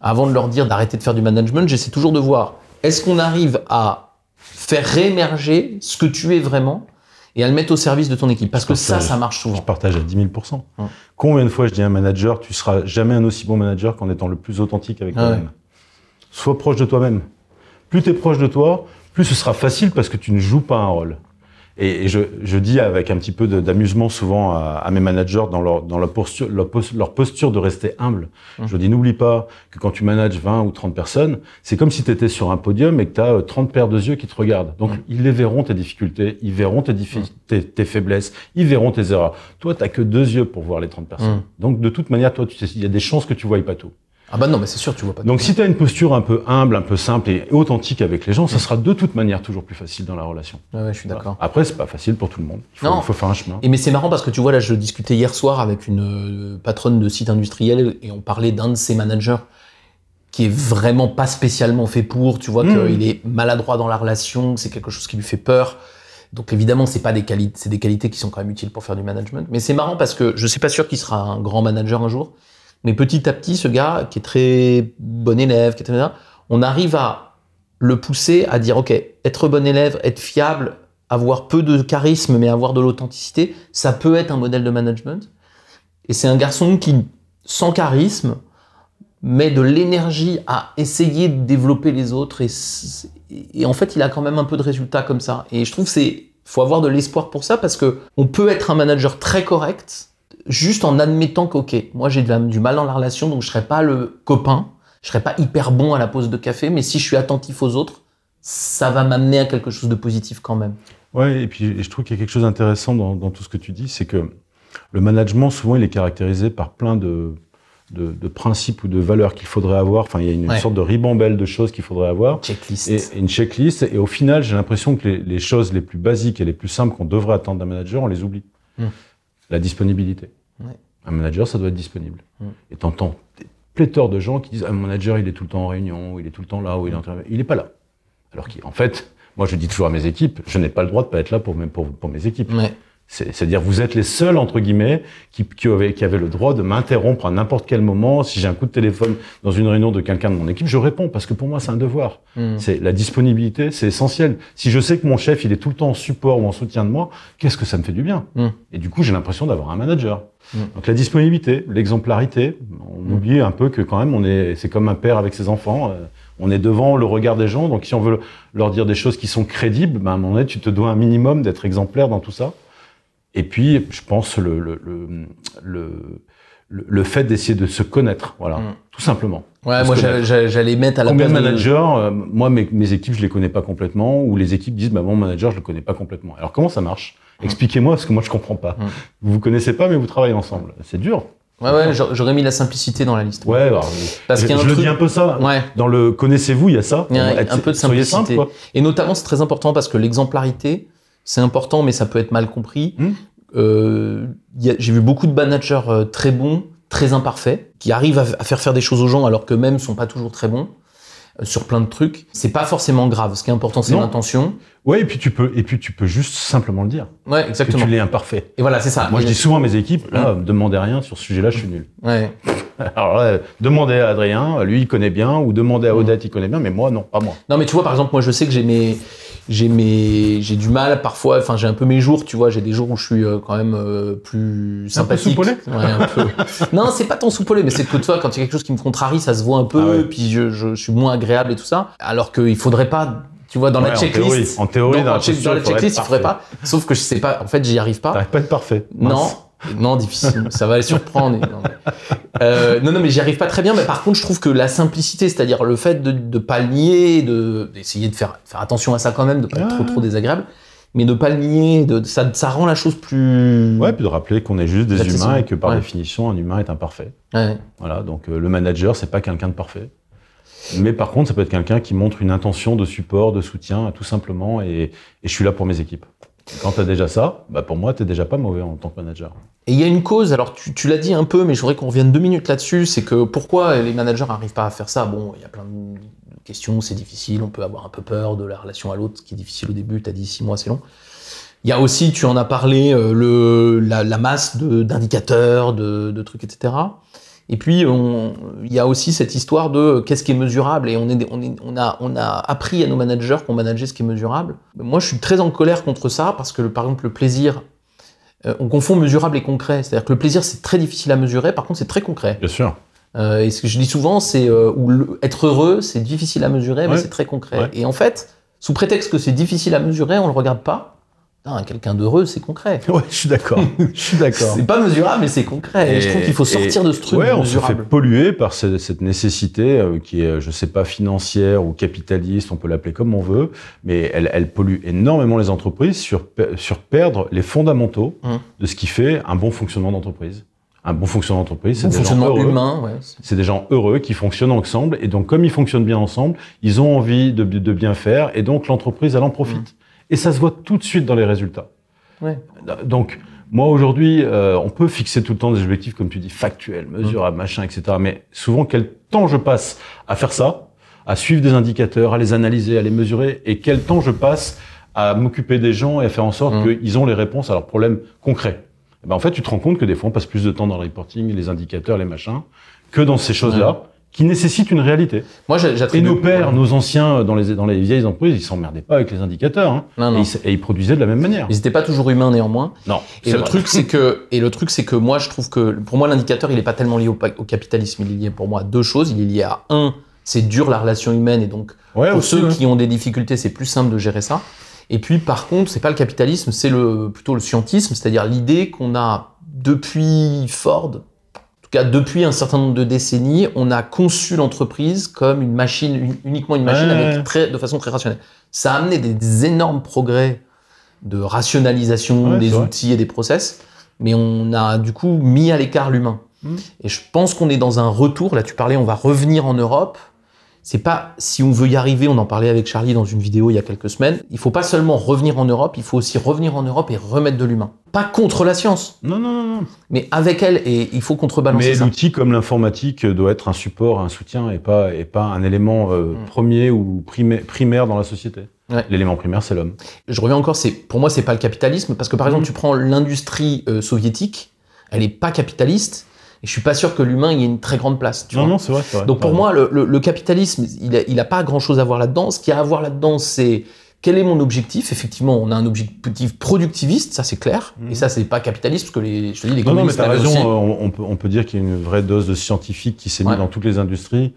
B: avant de leur dire d'arrêter de faire du management, j'essaie toujours de voir est-ce qu'on arrive à faire réémerger ce que tu es vraiment et à le mettre au service de ton équipe. Parce que ça,
A: partage.
B: ça marche
A: Je
B: souvent.
A: partage à 10 000
B: Ouais.
A: Combien de fois je dis à un manager, tu seras jamais un aussi bon manager qu'en étant le plus authentique avec
B: Ah
A: toi-même. Sois proche de toi-même. Plus tu es proche de toi, plus ce sera facile parce que tu ne joues pas un rôle. Et, et je, je dis avec un petit peu d'amusement souvent à, à mes managers dans leur, dans leur posture, leur, pos- leur posture de rester humble.
B: Mmh.
A: Je dis, n'oublie pas que quand tu manages 20 ou 30 personnes, c'est comme si tu étais sur un podium et que tu as 30 paires de yeux qui te regardent. Donc,
B: Mmh.
A: ils les verront tes difficultés, ils verront tes, diffi- tes, tes faiblesses, ils verront tes erreurs. Toi, tu que deux yeux pour voir les 30 personnes.
B: Mmh.
A: Donc, de toute manière, toi, tu sais, il y a des chances que tu ne voyes pas tout.
B: Ah bah non, mais c'est sûr, tu vois pas.
A: Donc si tu as une posture un peu humble, un peu simple et authentique avec les gens, ça sera de toute manière toujours plus facile dans la relation.
B: Ouais, ouais, je suis d'accord.
A: Après, c'est pas facile pour tout le monde. Il faut,
B: Non.
A: il faut faire un chemin.
B: Et mais c'est marrant parce que tu vois, là, je discutais hier soir avec une euh, patronne de site industriel et on parlait d'un de ses managers qui est vraiment pas spécialement fait pour. Tu vois
A: Mmh.
B: qu'il est maladroit dans la relation, que c'est quelque chose qui lui fait peur. Donc évidemment, c'est pas des qualités, c'est des qualités qui sont quand même utiles pour faire du management. Mais c'est marrant parce que je suis pas sûr qu'il sera un grand manager un jour. Mais petit à petit, ce gars qui est très bon élève, on arrive à le pousser à dire ok, être bon élève, être fiable, avoir peu de charisme mais avoir de l'authenticité, ça peut être un modèle de management. Et c'est un garçon qui, sans charisme, met de l'énergie à essayer de développer les autres et, en fait il a quand même un peu de résultats comme ça. Et je trouve c'est faut avoir de l'espoir pour ça parce que on peut être un manager très correct juste en admettant que ok, moi j'ai du mal dans la relation donc je serai pas le copain, je serai pas hyper bon à la pause de café, mais si je suis attentif aux autres, ça va m'amener à quelque chose de positif quand même.
A: Ouais, et puis je trouve qu'il y a quelque chose d'intéressant dans, dans tout ce que tu dis, c'est que le management, souvent, il est caractérisé par plein de, de, de principes ou de valeurs qu'il faudrait avoir. Enfin, il y a une,
B: Ouais.
A: sorte de ribambelle de choses qu'il faudrait avoir.
B: Checklist.
A: Et, et une checklist. Et au final, j'ai l'impression que les, les choses les plus basiques et les plus simples qu'on devrait attendre d'un manager, on les oublie.
B: Hmm.
A: La disponibilité.
B: Ouais.
A: Un manager, ça doit être disponible. Et t'entends des pléthores de gens qui disent, ah, mon manager, il est tout le temps en réunion, il est tout le temps là, ou il est en train... Il est pas là. Alors qu'en fait, moi, je dis toujours à mes équipes, je n'ai pas le droit de pas être là pour mes, pour, pour mes équipes.
B: Ouais.
A: C'est- C'est-à-dire, vous êtes les seuls, entre guillemets, qui, qui, avaient, qui avaient le droit de m'interrompre à n'importe quel moment. Si j'ai un coup de téléphone dans une réunion de quelqu'un de mon équipe, je réponds, parce que pour moi, c'est un devoir.
B: Hmm.
A: C'est la disponibilité, c'est essentiel. Si je sais que mon chef, il est tout le temps en support ou en soutien de moi, qu'est-ce que ça me fait du bien
B: Mm.
A: Et du coup, j'ai l'impression d'avoir un manager.
B: Mm.
A: Donc la disponibilité, l'exemplarité, on oublie un peu que quand même, on est, c'est comme un père avec ses enfants. euh, on est devant le regard des gens, donc si on veut leur dire des choses qui sont crédibles, ben, à un moment donné, tu te dois un minimum d'être exemplaire dans tout ça. Et puis, je pense le le le le, fait d'essayer de se connaître, voilà,
B: Mm.
A: tout simplement.
B: Ouais, moi j'allais mettre à la
A: Combien de managers, euh, moi mes, mes équipes je les connais pas complètement, ou les équipes disent bah mon manager je le connais pas complètement. Alors comment ça marche? Expliquez-moi parce que moi je comprends pas.
B: Mm.
A: Vous vous connaissez pas mais vous travaillez ensemble. C'est dur.
B: Ouais, ouais, j'a- j'aurais mis la simplicité dans la liste.
A: Ouais. alors,
B: Parce
A: je,
B: qu'il y a un
A: je le dis un peu ça.
B: Ouais.
A: Dans le connaissez-vous il y a ça.
B: Il y a un- peu de
A: soyez
B: simplicité.
A: simple.
B: Et notamment, c'est très important parce que l'exemplarité, c'est important, mais ça peut être mal compris.
A: Hmm.
B: Euh, J'ai vu beaucoup de managers euh, très bons, très imparfaits, qui arrivent à, à faire faire des choses aux gens alors qu'eux-mêmes sont pas toujours très bons euh, sur plein de trucs. C'est pas forcément grave. Ce qui est important, c'est l'intention.
A: Ouais et puis tu peux et puis tu peux juste simplement le dire
B: Ouais,
A: que
B: exactement.
A: tu l'es imparfait.
B: Et voilà, c'est ça.
A: Moi je dis souvent à mes équipes là demandez rien sur ce sujet-là je suis nul.
B: Ouais.
A: Alors là, demandez à Adrien, lui il connaît bien, ou demandez à
B: Mm.
A: Odette il connaît bien, mais moi non pas moi.
B: Non, mais tu vois, par exemple, moi, je sais que j'ai mes, j'ai mes, j'ai du mal parfois. Enfin, j'ai un peu mes jours, tu vois. J'ai des jours où je suis euh, quand même euh, plus
A: Un peu
B: sympathique. Ouais, un peu. non, c'est pas tant soupolé, mais c'est que toi, quand il y a quelque chose qui me contrarie, ça se voit un peu.
A: Ah ouais.
B: Puis je, je, je suis moins agréable et tout ça. Alors qu'il faudrait pas, tu vois, dans
A: Ouais,
B: la
A: en
B: checklist.
A: théorie, en théorie,
B: dans,
A: dans la
B: check- dans la checklist, il faudrait pas. Sauf que je sais pas. En fait, j'y arrive pas.
A: T'arrives pas à être parfait. Mince.
B: non, difficile. Ça va les surprendre. Non, mais- Euh, non, non, mais j'y arrive pas très bien. Mais par contre, je trouve que la simplicité, c'est-à-dire le fait de ne pas le nier, de d'essayer de faire faire attention à ça quand même, de pas être trop trop désagréable, mais de pas le nier, de, ça, ça rend la chose plus.
A: Ouais, puis de rappeler qu'on est juste des humains et que par
B: Ouais.
A: définition, un humain est imparfait.
B: Ouais.
A: Voilà, donc euh, le manager, c'est pas quelqu'un de parfait. Mais par contre, ça peut être quelqu'un qui montre une intention de support, de soutien, tout simplement, et, et je suis là pour mes équipes. Quand tu as déjà ça, bah pour moi, tu déjà pas mauvais en tant que manager.
B: Et il y a une cause, alors tu, l'as dit un peu, mais je voudrais qu'on revienne deux minutes là-dessus, c'est que pourquoi les managers n'arrivent pas à faire ça? Bon, il y a plein de questions, c'est difficile, on peut avoir un peu peur de la relation à l'autre, ce qui est difficile au début, tu as dit six mois, c'est long. Il y a aussi, tu en as parlé, euh, la, masse d'indicateurs, de trucs, etc. Et puis, il y a aussi cette histoire de euh, qu'est-ce qui est mesurable? Et on, est, des- on, est- on, a, on a appris à nos managers qu'on manageait ce qui est mesurable. Moi, je suis très en colère contre ça parce que, par exemple, le plaisir, euh, on confond mesurable et concret. C'est-à-dire que le plaisir, c'est très difficile à mesurer. Par contre, c'est très concret.
A: Bien sûr.
B: Euh, et ce que je dis souvent, c'est euh, être heureux, c'est difficile à mesurer, mais
A: Ouais.
B: c'est très concret.
A: Ouais.
B: Et en fait, sous prétexte que c'est difficile à mesurer, on le regarde pas. Quelqu'un d'heureux, c'est concret.
A: Ouais, je suis d'accord. je suis d'accord.
B: C'est pas mesurable, mais c'est concret. Et, je trouve qu'il faut sortir
A: et-
B: de ce truc
A: ouais, on se fait polluer par ce- cette nécessité euh, qui est, je sais pas, financière ou capitaliste, on peut l'appeler comme on veut, mais elle, elle pollue énormément les entreprises sur, sur perdre les fondamentaux
B: Hum.
A: de ce qui fait un bon fonctionnement d'entreprise. Un bon fonctionnement d'entreprise, c'est
B: Bon
A: des gens heureux.
B: humain, ouais.
A: C'est des gens heureux qui fonctionnent ensemble. Et donc, comme ils fonctionnent bien ensemble, ils ont envie de, de bien faire. Et donc, l'entreprise, elle en profite. Et ça se voit tout de suite dans les résultats.
B: Ouais.
A: Donc, moi, aujourd'hui, euh, on peut fixer tout le temps des objectifs, comme tu dis, factuels, mesurables, machin, etc. Mais souvent, quel temps je passe à faire ça, à suivre des indicateurs, à les analyser, à les mesurer, et quel temps je passe à m'occuper des gens et à faire en sorte
B: Mm.
A: qu'ils ont les réponses à leurs problèmes concrets. Eh ben, en fait, tu te rends compte que des fois, on passe plus de temps dans le reporting, les indicateurs, les machins, que dans ces choses-là, qui nécessitent une réalité.
B: Moi,
A: Et nos pères, nos anciens, euh, dans les, dans les vieilles entreprises, ils s'emmerdaient pas avec les indicateurs, hein.
B: Non,
A: Et,
B: non.
A: ils, et ils produisaient de la même manière.
B: Ils n'étaient pas toujours humains néanmoins.
A: Non.
B: Et le
A: vrai.
B: truc, c'est que, et le truc, c'est que moi, je trouve que, pour moi, l'indicateur, il est pas tellement lié au, capitalisme. Il est lié, pour moi, à deux choses. Il est lié à un, c'est dur la relation humaine, et donc,
A: Ouais,
B: pour
A: aussi,
B: ceux
A: ouais.
B: qui ont des difficultés, c'est plus simple de gérer ça. Et puis, par contre, c'est pas le capitalisme, c'est le, plutôt le scientisme, c'est-à-dire l'idée qu'on a depuis Ford, cas depuis un certain nombre de décennies, on a conçu l'entreprise comme une machine, une- uniquement une machine
A: Ouais,
B: avec
A: ouais.
B: très, de façon très rationnelle. Ça a amené des, énormes progrès de rationalisation
A: Ouais,
B: des outils et des process, mais on a du coup mis à l'écart l'humain.
A: Mm.
B: Et je pense qu'on est dans un retour. Là, tu parlais, on va revenir en Europe. C'est pas si on veut y arriver. On en parlait avec Charlie dans une vidéo il y a quelques semaines. Il faut pas seulement revenir en Europe. Il faut aussi revenir en Europe et remettre de l'humain. Pas contre la science,
A: Non, non, non, non.
B: mais avec elle. Et il faut contrebalancer
A: Mais
B: ça.
A: l'outil comme l'informatique doit être un support, un soutien et pas, et pas un élément euh,
B: Mm.
A: premier ou primaire dans la société.
B: Ouais.
A: L'élément primaire, c'est l'homme.
B: Je reviens encore. C'est pour moi, c'est pas le capitalisme parce que par exemple,
A: Mhm.
B: tu prends l'industrie euh, soviétique. Elle est pas capitaliste. Et je suis pas sûr que l'humain y ait une très grande place. Tu
A: Non,
B: vois.
A: non, c'est vrai.
B: Donc pour moi, le, le- le capitalisme, il a, il a pas grand-chose à voir là-dedans. Ce qu'il y a à voir là-dedans, c'est quel est mon objectif. Effectivement, on a un objectif productiviste, ça c'est clair.
A: Mhm.
B: Et ça, c'est pas capitaliste, parce que les, je te dis, les
A: Non, non, mais
B: l'avaient
A: raison.
B: aussi.
A: euh, On, peut, on peut dire qu'il y a une vraie dose de scientifique qui s'est
B: Ouais.
A: mise dans toutes les industries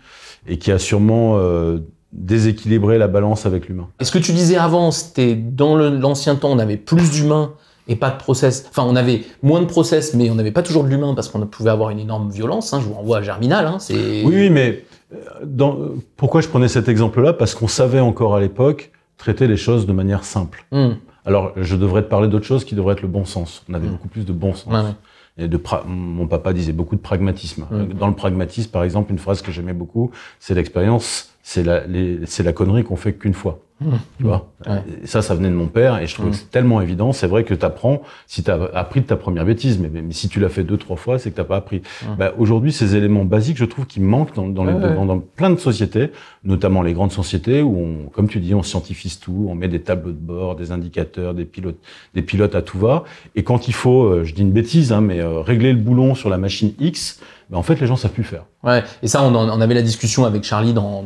A: et qui a sûrement euh, déséquilibré la balance avec l'humain.
B: Et ce que tu disais avant, c'était dans l'ancien temps, on avait plus d'humains et pas de process. Enfin, on avait moins de process, mais on n'avait pas toujours de l'humain parce qu'on pouvait avoir une énorme violence. Hein. Je vous renvoie à Germinal. Hein. C'est
A: Oui, oui, mais euh, dans, pourquoi je prenais cet exemple-là? Parce qu'on savait encore à l'époque traiter les choses de manière simple.
B: Hum,
A: Alors, je devrais te parler d'autre chose qui devrait être le bon sens. On avait
B: Mm.
A: beaucoup plus de bon sens.
B: ouais, ouais.
A: Et de pra- mon papa disait beaucoup de pragmatisme.
B: Mm.
A: Dans le pragmatisme, par exemple, une phrase que j'aimais beaucoup, c'est l'expérience, c'est la, la connerie qu'on fait qu'une fois.
B: Mm.
A: Tu vois
B: Ouais.
A: Et Ça, ça venait de mon père, et je trouvais
B: Mm.
A: que c'est tellement évident. C'est vrai que tu apprends si tu as appris de ta première bêtise, mais, mais si tu l'as fait deux, trois fois, c'est que t'as pas appris. Bah, Aujourd'hui, ces éléments basiques, je trouve qu'ils manquent dans, dans, les,
B: Ouais,
A: dans, dans plein de sociétés, notamment les grandes sociétés où, on, comme tu dis, on scientifise tout, on met des tableaux de bord, des indicateurs, des pilotes, des pilotes à tout va. Et quand il faut, euh, je dis une bêtise, hein, mais euh, régler le boulon sur la machine X, bah, en fait, les gens savent plus faire.
B: Ouais, et ça, on, en- avait la discussion avec Charlie dans,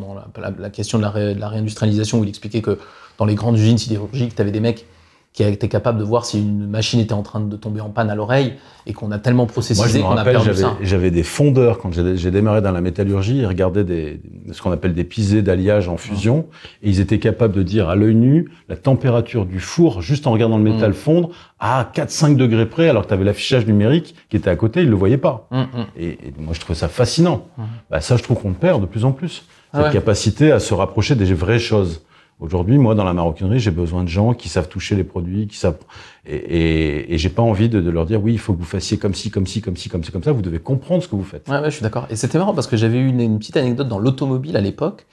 B: la, question de la, ré- de la réindustrialisation où il expliquait que dans les grandes usines sidérurgiques, tu avais des mecs qui étaient capables de voir si une machine était en train de tomber en panne à l'oreille et qu'on a tellement processisé qu'on a perdu
A: j'avais,
B: ça.
A: j'avais des fondeurs quand j'ai, démarré dans la métallurgie. Ils regardaient des, ce qu'on appelle des pisés d'alliage en fusion, et ils étaient capables de dire à l'œil nu la température du four juste en regardant le métal
B: Mm.
A: fondre à 4-5 degrés près, alors que tu avais l'affichage numérique qui était à côté, ils le voyaient pas.
B: Hum, hum.
A: Et, et moi, je trouvais ça fascinant. Bah, ça, je trouve qu'on perd de plus en plus.
B: Ah
A: Cette
B: ouais.
A: capacité à se rapprocher des vraies choses. Aujourd'hui, moi, dans la maroquinerie, j'ai besoin de gens qui savent toucher les produits, qui savent, et, et, et j'ai pas envie de, de leur dire, oui, il faut que vous fassiez comme ci, comme ci, comme ci, comme ci, comme ça. Vous devez comprendre ce que vous faites.
B: Ouais, ouais, je suis d'accord. Et c'était marrant parce que j'avais eu une, une petite anecdote dans l'automobile à l'époque.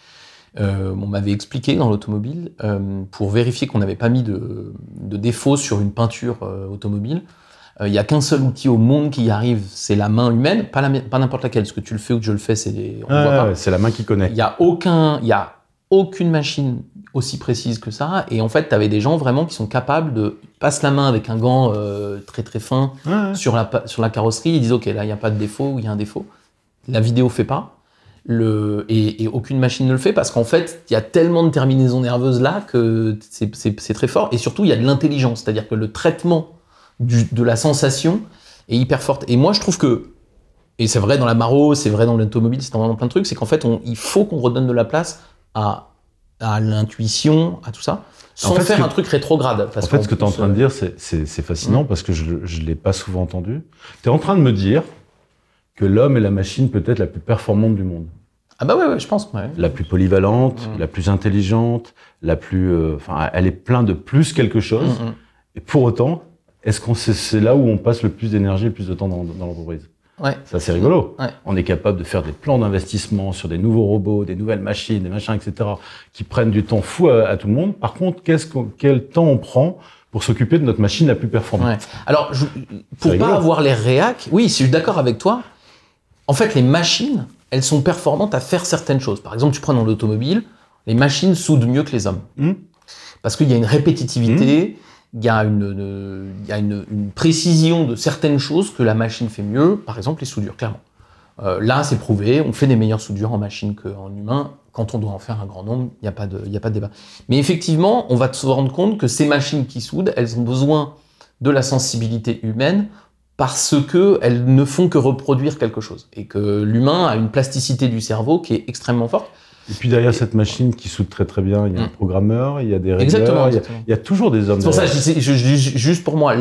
B: Euh, on m'avait expliqué dans l'automobile, euh, pour vérifier qu'on n'avait pas mis de, de défaut sur une peinture euh, automobile, il y a qu'un seul outil au monde qui y arrive, c'est la main humaine, pas, la, pas n'importe laquelle. Ce que tu le fais ou que je le fais, c'est on
A: Ah,
B: voit pas.
A: c'est la main qui connaît.
B: Il y a aucun, il y a aucune machine aussi précise que ça. Et en fait, tu avais des gens vraiment qui sont capables de passer la main avec un gant euh, très très fin
A: Ouais, ouais.
B: sur la, sur la carrosserie, ils disent ok là il n'y a pas de défaut ou il y a un défaut. La vidéo fait pas. Le, et, et aucune machine ne le fait parce qu'en fait il y a tellement de terminaisons nerveuses là que c'est- très fort et surtout il y a de l'intelligence, c'est-à-dire que le traitement du- de la sensation est hyper forte. Et moi je trouve que, et c'est vrai dans la maro, c'est vrai dans l'automobile, c'est dans plein de trucs, c'est qu'en fait on- il faut qu'on redonne de la place à, à l'intuition, à tout ça, sans
A: fait,
B: faire
A: que-
B: un truc rétrograde. Parce
A: En fait, ce que tu es en train de
B: euh,
A: dire, c'est, fascinant
B: Mm.
A: parce que je ne l'ai pas souvent entendu. Tu es en train de me dire que l'homme est la machine peut-être la plus performante du monde.
B: Ah bah ouais, ouais je pense. ouais.
A: La plus polyvalente,
B: Mm.
A: la plus intelligente, la plus... euh, Enfin, elle est plein de plus quelque chose.
B: Mm.
A: Et pour autant, est-ce qu'on c'est, là où on passe le plus d'énergie, le plus de temps dans, dans l'entreprise?
B: Ouais.
A: Ça, c'est rigolo.
B: Ouais.
A: On est capable de faire des plans d'investissement sur des nouveaux robots, des nouvelles machines, des machins, etc., qui prennent du temps fou à, à tout le monde. Par contre, qu'est-ce quel temps on prend pour s'occuper de notre machine la plus performante?
B: Ouais. Alors, je- pour pas avoir les réacs, oui, je suis d'accord avec toi. En fait, les machines, elles sont performantes à faire certaines choses. Par exemple, tu prends dans l'automobile, les machines soudent mieux que les hommes.
A: Hmm.
B: Parce qu'il y a une répétitivité, il y a, une, précision de certaines choses que la machine fait mieux. Par exemple, les soudures, clairement. Euh, là, c'est prouvé, on fait des meilleures soudures en machine qu'en humain. Quand on doit en faire un grand nombre, il n'y a, pas de- a pas de débat. Mais effectivement, on va se rendre compte que ces machines qui soudent, elles ont besoin de la sensibilité humaine parce que elles ne font que reproduire quelque chose. Et que l'humain a une plasticité du cerveau qui est extrêmement forte.
A: Et puis derrière cette machine qui soude très très bien, il y a un
B: Hmm.
A: programmeur, il y a des régleurs,
B: Exactement,
A: il, y a,
B: exactement.
A: il y a toujours des hommes
B: C'est pour ça je je- je juste pour moi,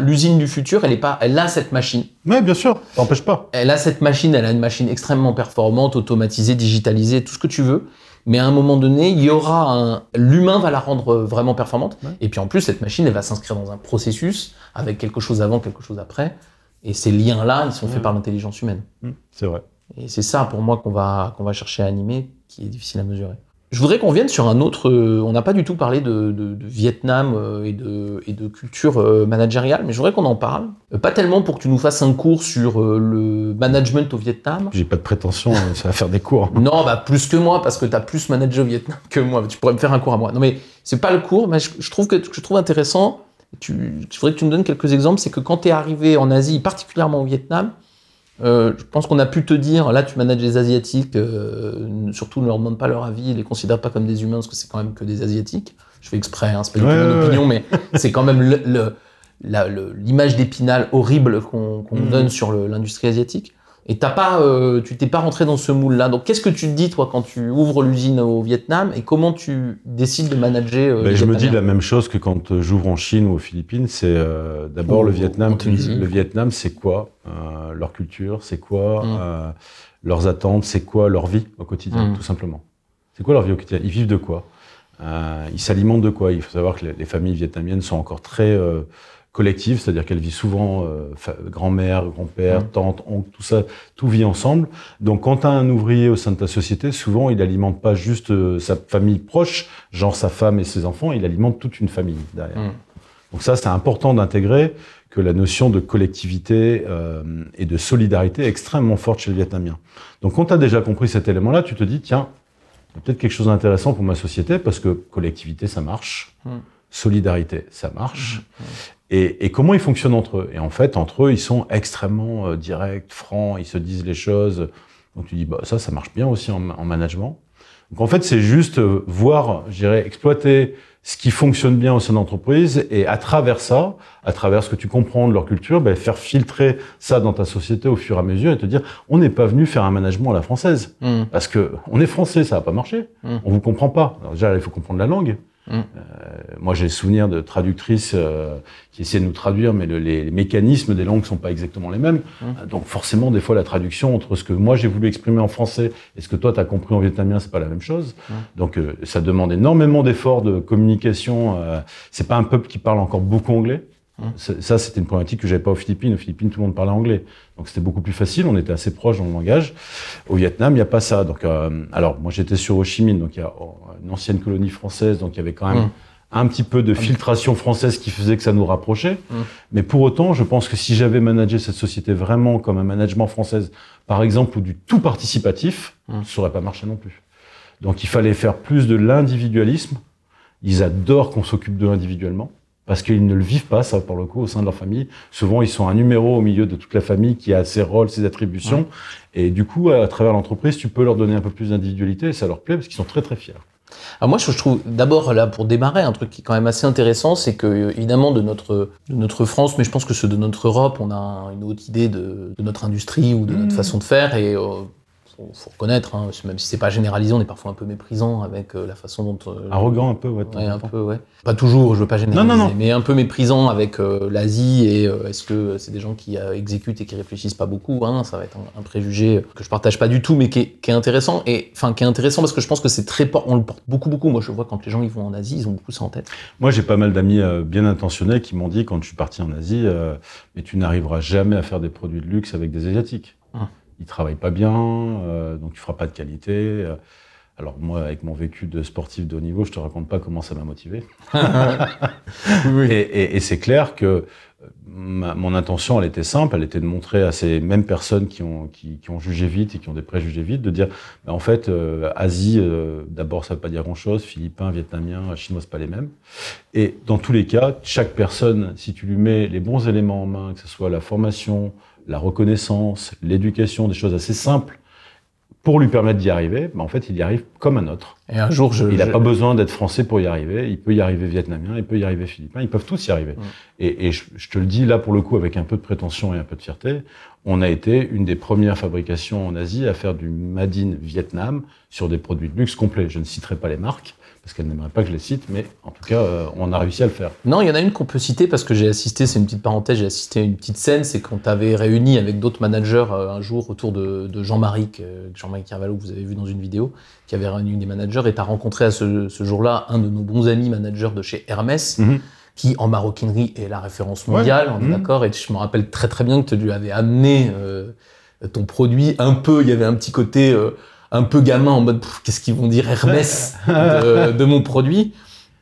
B: l'usine du futur, elle, est pas, elle a cette machine.
A: Ouais, bien sûr, ça n'empêche pas.
B: Elle a cette machine, elle a une machine extrêmement performante, automatisée, digitalisée, tout ce que tu veux. Mais à un moment donné, il y aura un, l'humain va la rendre vraiment performante.
A: Ouais.
B: Et puis en plus, cette machine, elle va s'inscrire dans un processus avec quelque chose avant, quelque chose après. Et ces liens-là, ils sont
A: Ouais.
B: faits par l'intelligence humaine.
A: Hmm, C'est vrai.
B: Et c'est ça, pour moi, qu'on va, qu'on va chercher à animer, qui est difficile à mesurer. Je voudrais qu'on vienne sur un autre. euh, on n'a pas du tout parlé de, de- de Vietnam euh, et, de, et de culture euh, managériale, mais je voudrais qu'on en parle. Pas tellement pour que tu nous fasses un cours sur le management au Vietnam.
A: J'ai pas de prétention, ça va faire des cours.
B: Non, bah plus que moi, parce que tu as plus managé au Vietnam que moi. Tu pourrais me faire un cours à moi. Non, mais c'est pas le cours, mais je, je trouve que je trouve intéressant. Tu, je voudrais que tu me donnes quelques exemples. C'est que quand tu es arrivé en Asie, particulièrement au Vietnam, euh, je pense qu'on a pu te dire, là tu manages les Asiatiques, euh, surtout ne leur demande pas leur avis, les considère pas comme des humains, parce que c'est quand même que des Asiatiques. Je fais exprès, hein, c'est pas du
A: Ouais,
B: tout mon
A: ouais,
B: opinion, mais c'est quand même le- le- l'image d'épinal horrible qu'on
A: Mhm.
B: donne sur l'industrie asiatique. Et t'as pas, euh, tu t'es pas rentré dans ce moule-là. Donc, qu'est-ce que tu te dis, toi, quand tu ouvres l'usine au Vietnam et comment tu décides de manager euh,
A: Ben, je me dis la même chose que quand euh, j'ouvre en Chine ou aux Philippines. C'est euh, d'abord le Vietnam. Le Vietnam, c'est quoi leur culture C'est quoi
B: Mm.
A: leurs attentes C'est quoi leur vie au quotidien,
B: Mm.
A: tout simplement C'est quoi leur vie au quotidien? Ils vivent de quoi? Ils s'alimentent de quoi? Il faut savoir que les, les familles vietnamiennes sont encore très collectives, c'est-à-dire qu'elles vivent souvent euh, grand-mère, grand-père,
B: Mm.
A: tante, oncle, tout ça, tout vit ensemble. Donc, quand tu as un ouvrier au sein de ta société, souvent, il alimente pas juste euh, sa famille proche, genre sa femme et ses enfants, il alimente toute une famille derrière.
B: Mm.
A: Donc ça, c'est important d'intégrer que la notion de collectivité euh, et de solidarité est extrêmement forte chez le Vietnamien. Donc, quand tu as déjà compris cet élément-là, tu te dis, tiens, il y a peut-être quelque chose d'intéressant pour ma société, parce que collectivité, ça marche.
B: Mm.
A: Solidarité, ça marche. Et, et comment ils fonctionnent entre eux? Et en fait, entre eux, ils sont extrêmement euh, directs, francs, ils se disent les choses. Donc tu dis, bah, ça, ça marche bien aussi en, en management. Donc en fait, c'est juste euh, voir, je dirais, exploiter ce qui fonctionne bien au sein de l'entreprise et à travers ça, à travers ce que tu comprends de leur culture, ben, faire filtrer ça dans ta société au fur et à mesure et te dire, on n'est pas venu faire un management à la française.
B: Mm.
A: Parce que on est français, ça va pas marcher.
B: Mm.
A: On vous comprend pas. Alors déjà, il faut comprendre la langue.
B: Mm.
A: Euh, moi, j'ai le souvenir de traductrices euh, qui essaient de nous traduire, mais le- les, les mécanismes des langues sont pas exactement les mêmes.
B: Mm.
A: Euh, Donc forcément, des fois, la traduction entre ce que moi j'ai voulu exprimer en français et ce que toi t'as compris en vietnamien, c'est pas la même chose.
B: Mm.
A: Donc euh, ça demande énormément d'efforts de communication. Euh, c'est pas un peuple qui parle encore beaucoup anglais. C'est- Ça, c'était une problématique que j'avais pas aux Philippines. Aux Philippines, tout le monde parlait anglais. Donc c'était beaucoup plus facile, on était assez proche dans le langage. Au Vietnam, il n'y a pas ça. Donc, euh, alors, moi j'étais sur Ho Chi Minh, donc il y a oh, une ancienne colonie française, donc il y avait quand même
B: Mm.
A: un petit peu de filtration française qui faisait que ça nous rapprochait.
B: Mm.
A: Mais pour autant, je pense que si j'avais managé cette société vraiment comme un management française, par exemple, ou du tout participatif,
B: Mm.
A: ça aurait pas marché non plus. Donc il fallait faire plus de l'individualisme. Ils adorent qu'on s'occupe d'eux individuellement. Parce qu'ils ne le vivent pas, ça, pour le coup, au sein de leur famille. Souvent, ils sont un numéro au milieu de toute la famille qui a ses rôles, ses attributions. Et du coup, à travers l'entreprise, tu peux leur donner un peu plus d'individualité et ça leur plaît parce qu'ils sont très, très fiers.
B: Alors moi, je trouve d'abord là pour démarrer un truc qui est quand même assez intéressant, c'est que euh, évidemment de notre de notre France, mais je pense que ceux de notre Europe, on a une haute idée de, de notre industrie ou de notre
A: Mhm.
B: façon de faire et euh, faut, faut reconnaître, hein, même si c'est pas généralisé, on est parfois un peu méprisant avec euh, la façon dont. euh,
A: Arrogant un peu, ouais.
B: un peu, ouais. Pas toujours, je veux pas généraliser,
A: Non, non, non.
B: mais un peu méprisant avec euh, l'Asie et euh, est-ce que c'est des gens qui exécutent et qui réfléchissent pas beaucoup hein, Ça va être un, un préjugé que je partage pas du tout, mais qui est, qui est intéressant et enfin qui est intéressant parce que je pense que c'est très, on le porte beaucoup, beaucoup. Moi, je vois quand les gens ils vont en Asie, ils ont beaucoup ça en tête.
A: Moi, j'ai pas mal d'amis bien intentionnés qui m'ont dit quand je suis parti en Asie, mais tu n'arriveras jamais à faire des produits de luxe avec des Asiatiques. Ils travaillent pas bien, euh, donc tu feras pas de qualité. euh. alors moi, avec mon vécu de sportif de haut niveau, je te raconte pas comment ça m'a motivé. Et, et- et c'est clair que euh, ma- mon intention, elle était simple, elle était de montrer à ces mêmes personnes qui ont, qui, qui ont jugé vite et qui ont des préjugés vite, de dire, bah, en fait, euh, Asie, euh, d'abord, ça veut pas dire grand-chose, Philippins, Vietnamiens, Chinois, c'est pas les mêmes. Et dans tous les cas, chaque personne, si tu lui mets les bons éléments en main, que ce soit la formation, la reconnaissance, l'éducation, des choses assez simples, pour lui permettre d'y arriver, bah, en fait, il y arrive comme un autre.
B: Et un jour, je.
A: Il n'a
B: je-
A: pas besoin d'être français pour y arriver. Il peut y arriver vietnamien, il peut y arriver philippin. Ils peuvent tous y arriver. Et, et je, je te le dis là pour le coup avec un peu de prétention et un peu de fierté. On a été une des premières fabrications en Asie à faire du Made in Vietnam sur des produits de luxe complets. Je ne citerai pas les marques parce qu'elles n'aimeraient pas que je les cite, mais en tout cas, euh, on a réussi à le faire.
B: Non, il y en a une qu'on peut citer parce que j'ai assisté, c'est une petite parenthèse, j'ai assisté à une petite scène, c'est quand tu avais réuni avec d'autres managers euh, un jour autour de, de Jean-Marie, que- Jean-Marie Carvalho, que vous avez vu dans une vidéo, qui avait réuni des managers, et tu as rencontré à ce, ce jour-là un de nos bons amis managers de chez Hermès,
A: Mhm.
B: qui en maroquinerie est la référence mondiale, on est
A: Mhm.
B: d'accord, et je me rappelle très très bien que tu lui avais amené euh, ton produit un peu, il y avait un petit côté euh, un peu gamin en mode qu'est-ce qu'ils vont dire Hermès de, de mon produit.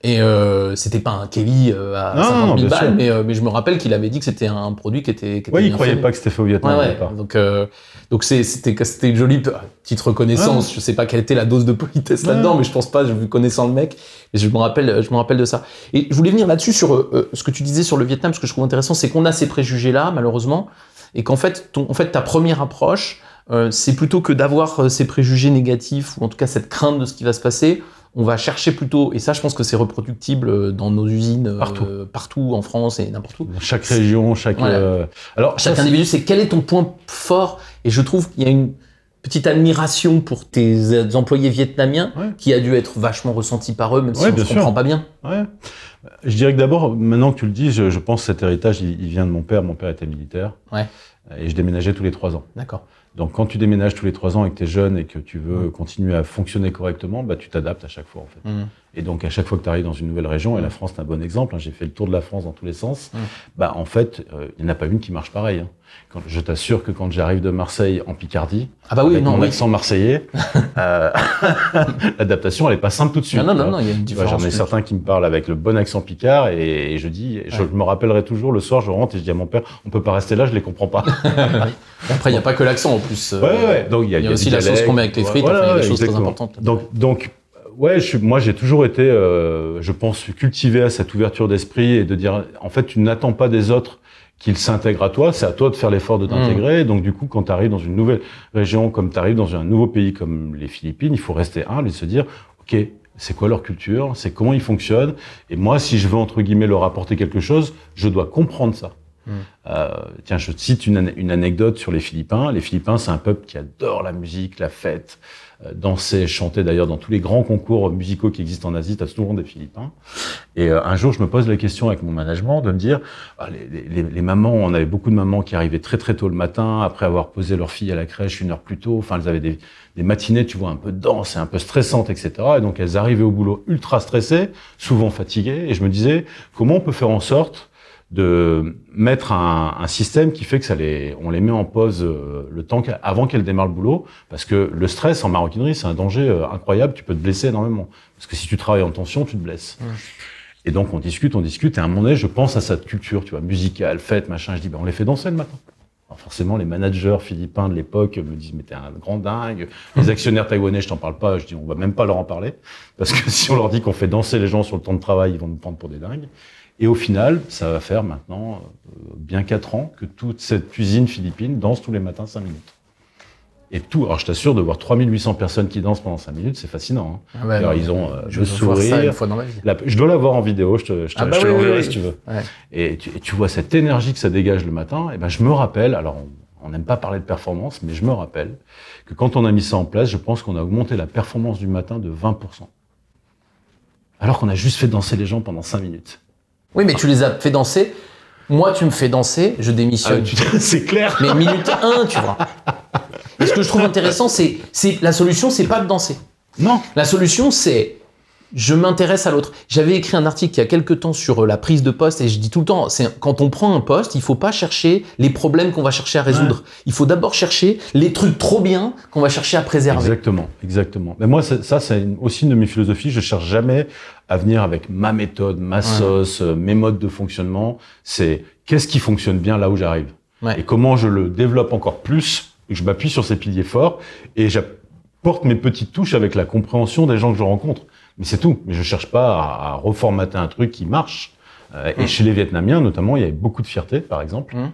B: Et euh, c'était pas un Kelly euh, à
A: Non,
B: 50 000
A: bien
B: balles, mais, euh, mais je me rappelle qu'il avait dit que c'était un produit qui était. Qui était
A: Oui, il croyait
B: fait.
A: pas que c'était fait au Vietnam
B: Ouais, ouais. Donc, euh, donc c'était c'était une jolie petite reconnaissance. Je sais pas quelle était la dose de politesse
A: Ouais.
B: là-dedans, mais je pense pas, je connaissant le mec, mais je me rappelle, je me rappelle de ça. Et je voulais venir là-dessus sur euh, ce que tu disais sur le Vietnam, ce que je trouve intéressant, c'est qu'on a ces préjugés-là, malheureusement, et qu'en fait, ton, en fait, ta première approche, c'est plutôt que d'avoir euh, ces préjugés négatifs ou en tout cas cette crainte de ce qui va se passer. On va chercher plutôt, et ça, je pense que c'est reproductible euh, dans nos usines euh,
A: Partout.
B: en France et n'importe où.
A: Chaque région, chaque.
B: Voilà.
A: euh, Alors,
B: Chaque
A: ça,
B: individu, c'est quel est ton point fort? Et je trouve qu'il y a une petite admiration pour tes euh, employés vietnamiens
A: Ouais.
B: qui a dû être vachement ressentie par eux, même si on
A: sûr.
B: comprend pas bien.
A: Ouais. Je dirais que d'abord, maintenant que tu le dis, je, je pense que cet héritage, il, il vient de mon père. Mon père était militaire.
B: Ouais.
A: Et je déménageais tous les trois ans.
B: D'accord.
A: Donc, quand tu déménages tous les trois ans et que tu es jeune et que tu veux continuer à fonctionner correctement, bah, tu t'adaptes à chaque fois, en fait.
B: Mhm.
A: Et donc, à chaque fois que tu arrives dans une nouvelle région, et la France, c'est un bon exemple, hein, j'ai fait le tour de la France dans tous les sens,
B: Mm.
A: bah, en fait, euh, il n'y en a pas une qui marche pareil. hein. Quand, je t'assure que quand j'arrive de Marseille en Picardie,
B: Ah bah oui,
A: avec
B: non,
A: mon
B: oui.
A: accent marseillais, euh, l'adaptation, elle est pas simple tout de suite.
B: Non, non, non, il y a une différence.
A: J'en ai certains qui me parlent avec le bon accent picard et, et je dis, je
B: Ouais.
A: me rappellerai toujours le soir, je rentre et je dis à mon père, on peut pas rester là, je les comprends pas.
B: Après, il n'y a pas que l'accent en plus.
A: Ouais, ouais, ouais. Donc, il y a,
B: y aussi la sauce qu'on met avec les frites,
A: Voilà,
B: enfin, il y a des choses très importantes.
A: Donc, donc, ouais, je suis- moi, j'ai toujours été, euh, je pense, cultivé à cette ouverture d'esprit et de dire, en fait, tu n'attends pas des autres qu'ils s'intègrent à toi, c'est à toi de faire l'effort de
B: Mmh.
A: t'intégrer. Donc, du coup, quand tu arrives dans une nouvelle région, comme tu arrives dans un nouveau pays comme les Philippines, il faut rester humble et se dire, OK, c'est quoi leur culture, c'est comment ils fonctionnent. Et moi, si je veux, entre guillemets, leur apporter quelque chose, je dois comprendre ça.
B: Mm.
A: Euh, tiens, je te cite une, une anecdote sur les Philippins. Les Philippins, c'est un peuple qui adore la musique, la fête, euh, danser, chanter. D'ailleurs, dans tous les grands concours musicaux qui existent en Asie, tu as souvent des Philippins. Et euh, un jour, je me pose la question avec mon management de me dire, ah, les, les- les mamans, on avait beaucoup de mamans qui arrivaient très très tôt le matin, après avoir posé leur fille à la crèche une heure plus tôt. Enfin, elles avaient des, des matinées, tu vois, un peu denses et un peu stressantes, etc. Et donc, elles arrivaient au boulot ultra stressées, souvent fatiguées. Et je me disais, comment on peut faire en sorte de mettre un, un système qui fait que ça les, on les met en pause euh, le temps qu'à- avant qu'elles démarrent le boulot, parce que le stress en maroquinerie c'est un danger euh, incroyable, tu peux te blesser énormément, parce que si tu travailles en tension, tu te blesses. Et donc on discute, on discute, et à un moment donné, je pense à cette culture, tu vois, musicale, fête, machin. Je dis, ben on les fait danser le matin. Alors forcément, les managers philippins de l'époque me disent, mais t'es un grand dingue. Les actionnaires taïwanais, je t'en parle pas. Je dis, on va même pas leur en parler, parce que si on leur dit qu'on fait danser les gens sur le temps de travail, ils vont nous prendre pour des dingues. Et au final, ça va faire maintenant euh, bien quatre ans que toute cette usine philippine danse tous les matins 5 minutes. Et tout, alors je t'assure, de voir 3800 personnes qui dansent pendant 5 minutes, c'est fascinant. Hein.
B: Ah ouais,
A: Alors, ils ont euh,
B: je
A: le
B: voir
A: sourire.
B: fois dans ma vie.
A: La- je dois l'avoir en vidéo, je te, je te,
B: Ah bah
A: je te
B: oui, oui,
A: l'enverrai
B: oui.
A: si tu veux.
B: Ouais.
A: Et tu, et tu vois cette énergie que ça dégage le matin, et ben je me rappelle, alors on- On n'aime pas parler de performance, mais je me rappelle que quand on a mis ça en place, je pense qu'on a augmenté la performance du matin de 20%. Alors qu'on a juste fait danser les gens pendant 5 minutes.
B: Oui, mais tu les as fait danser. Moi, tu me fais danser, je démissionne.
A: Ah, c'est clair.
B: Mais minute 1, tu vois. Et ce que je trouve intéressant, c'est, c'est la solution, c'est pas de danser.
A: Non.
B: La solution, c'est je m'intéresse à l'autre. J'avais écrit un article il y a quelques temps sur euh, la prise de poste et je dis tout le temps, c'est quand on prend un poste, il faut pas chercher les problèmes qu'on va chercher à résoudre. Il faut d'abord chercher les trucs trop bien qu'on va chercher à préserver.
A: Exactement, exactement. Mais moi, ça, c'est aussi une de mes philosophies. Je cherche jamais à venir avec ma méthode, ma sauce, euh, mes modes de fonctionnement. C'est qu'est-ce qui fonctionne bien là où j'arrive et comment je le développe encore plus et je m'appuie sur ces piliers forts et j'apporte mes petites touches avec la compréhension des gens que je rencontre. Mais c'est tout. Mais je cherche pas à, reformater un truc qui marche. Euh, et mm. chez les Vietnamiens, notamment, il y avait beaucoup de fierté, par exemple. Mm.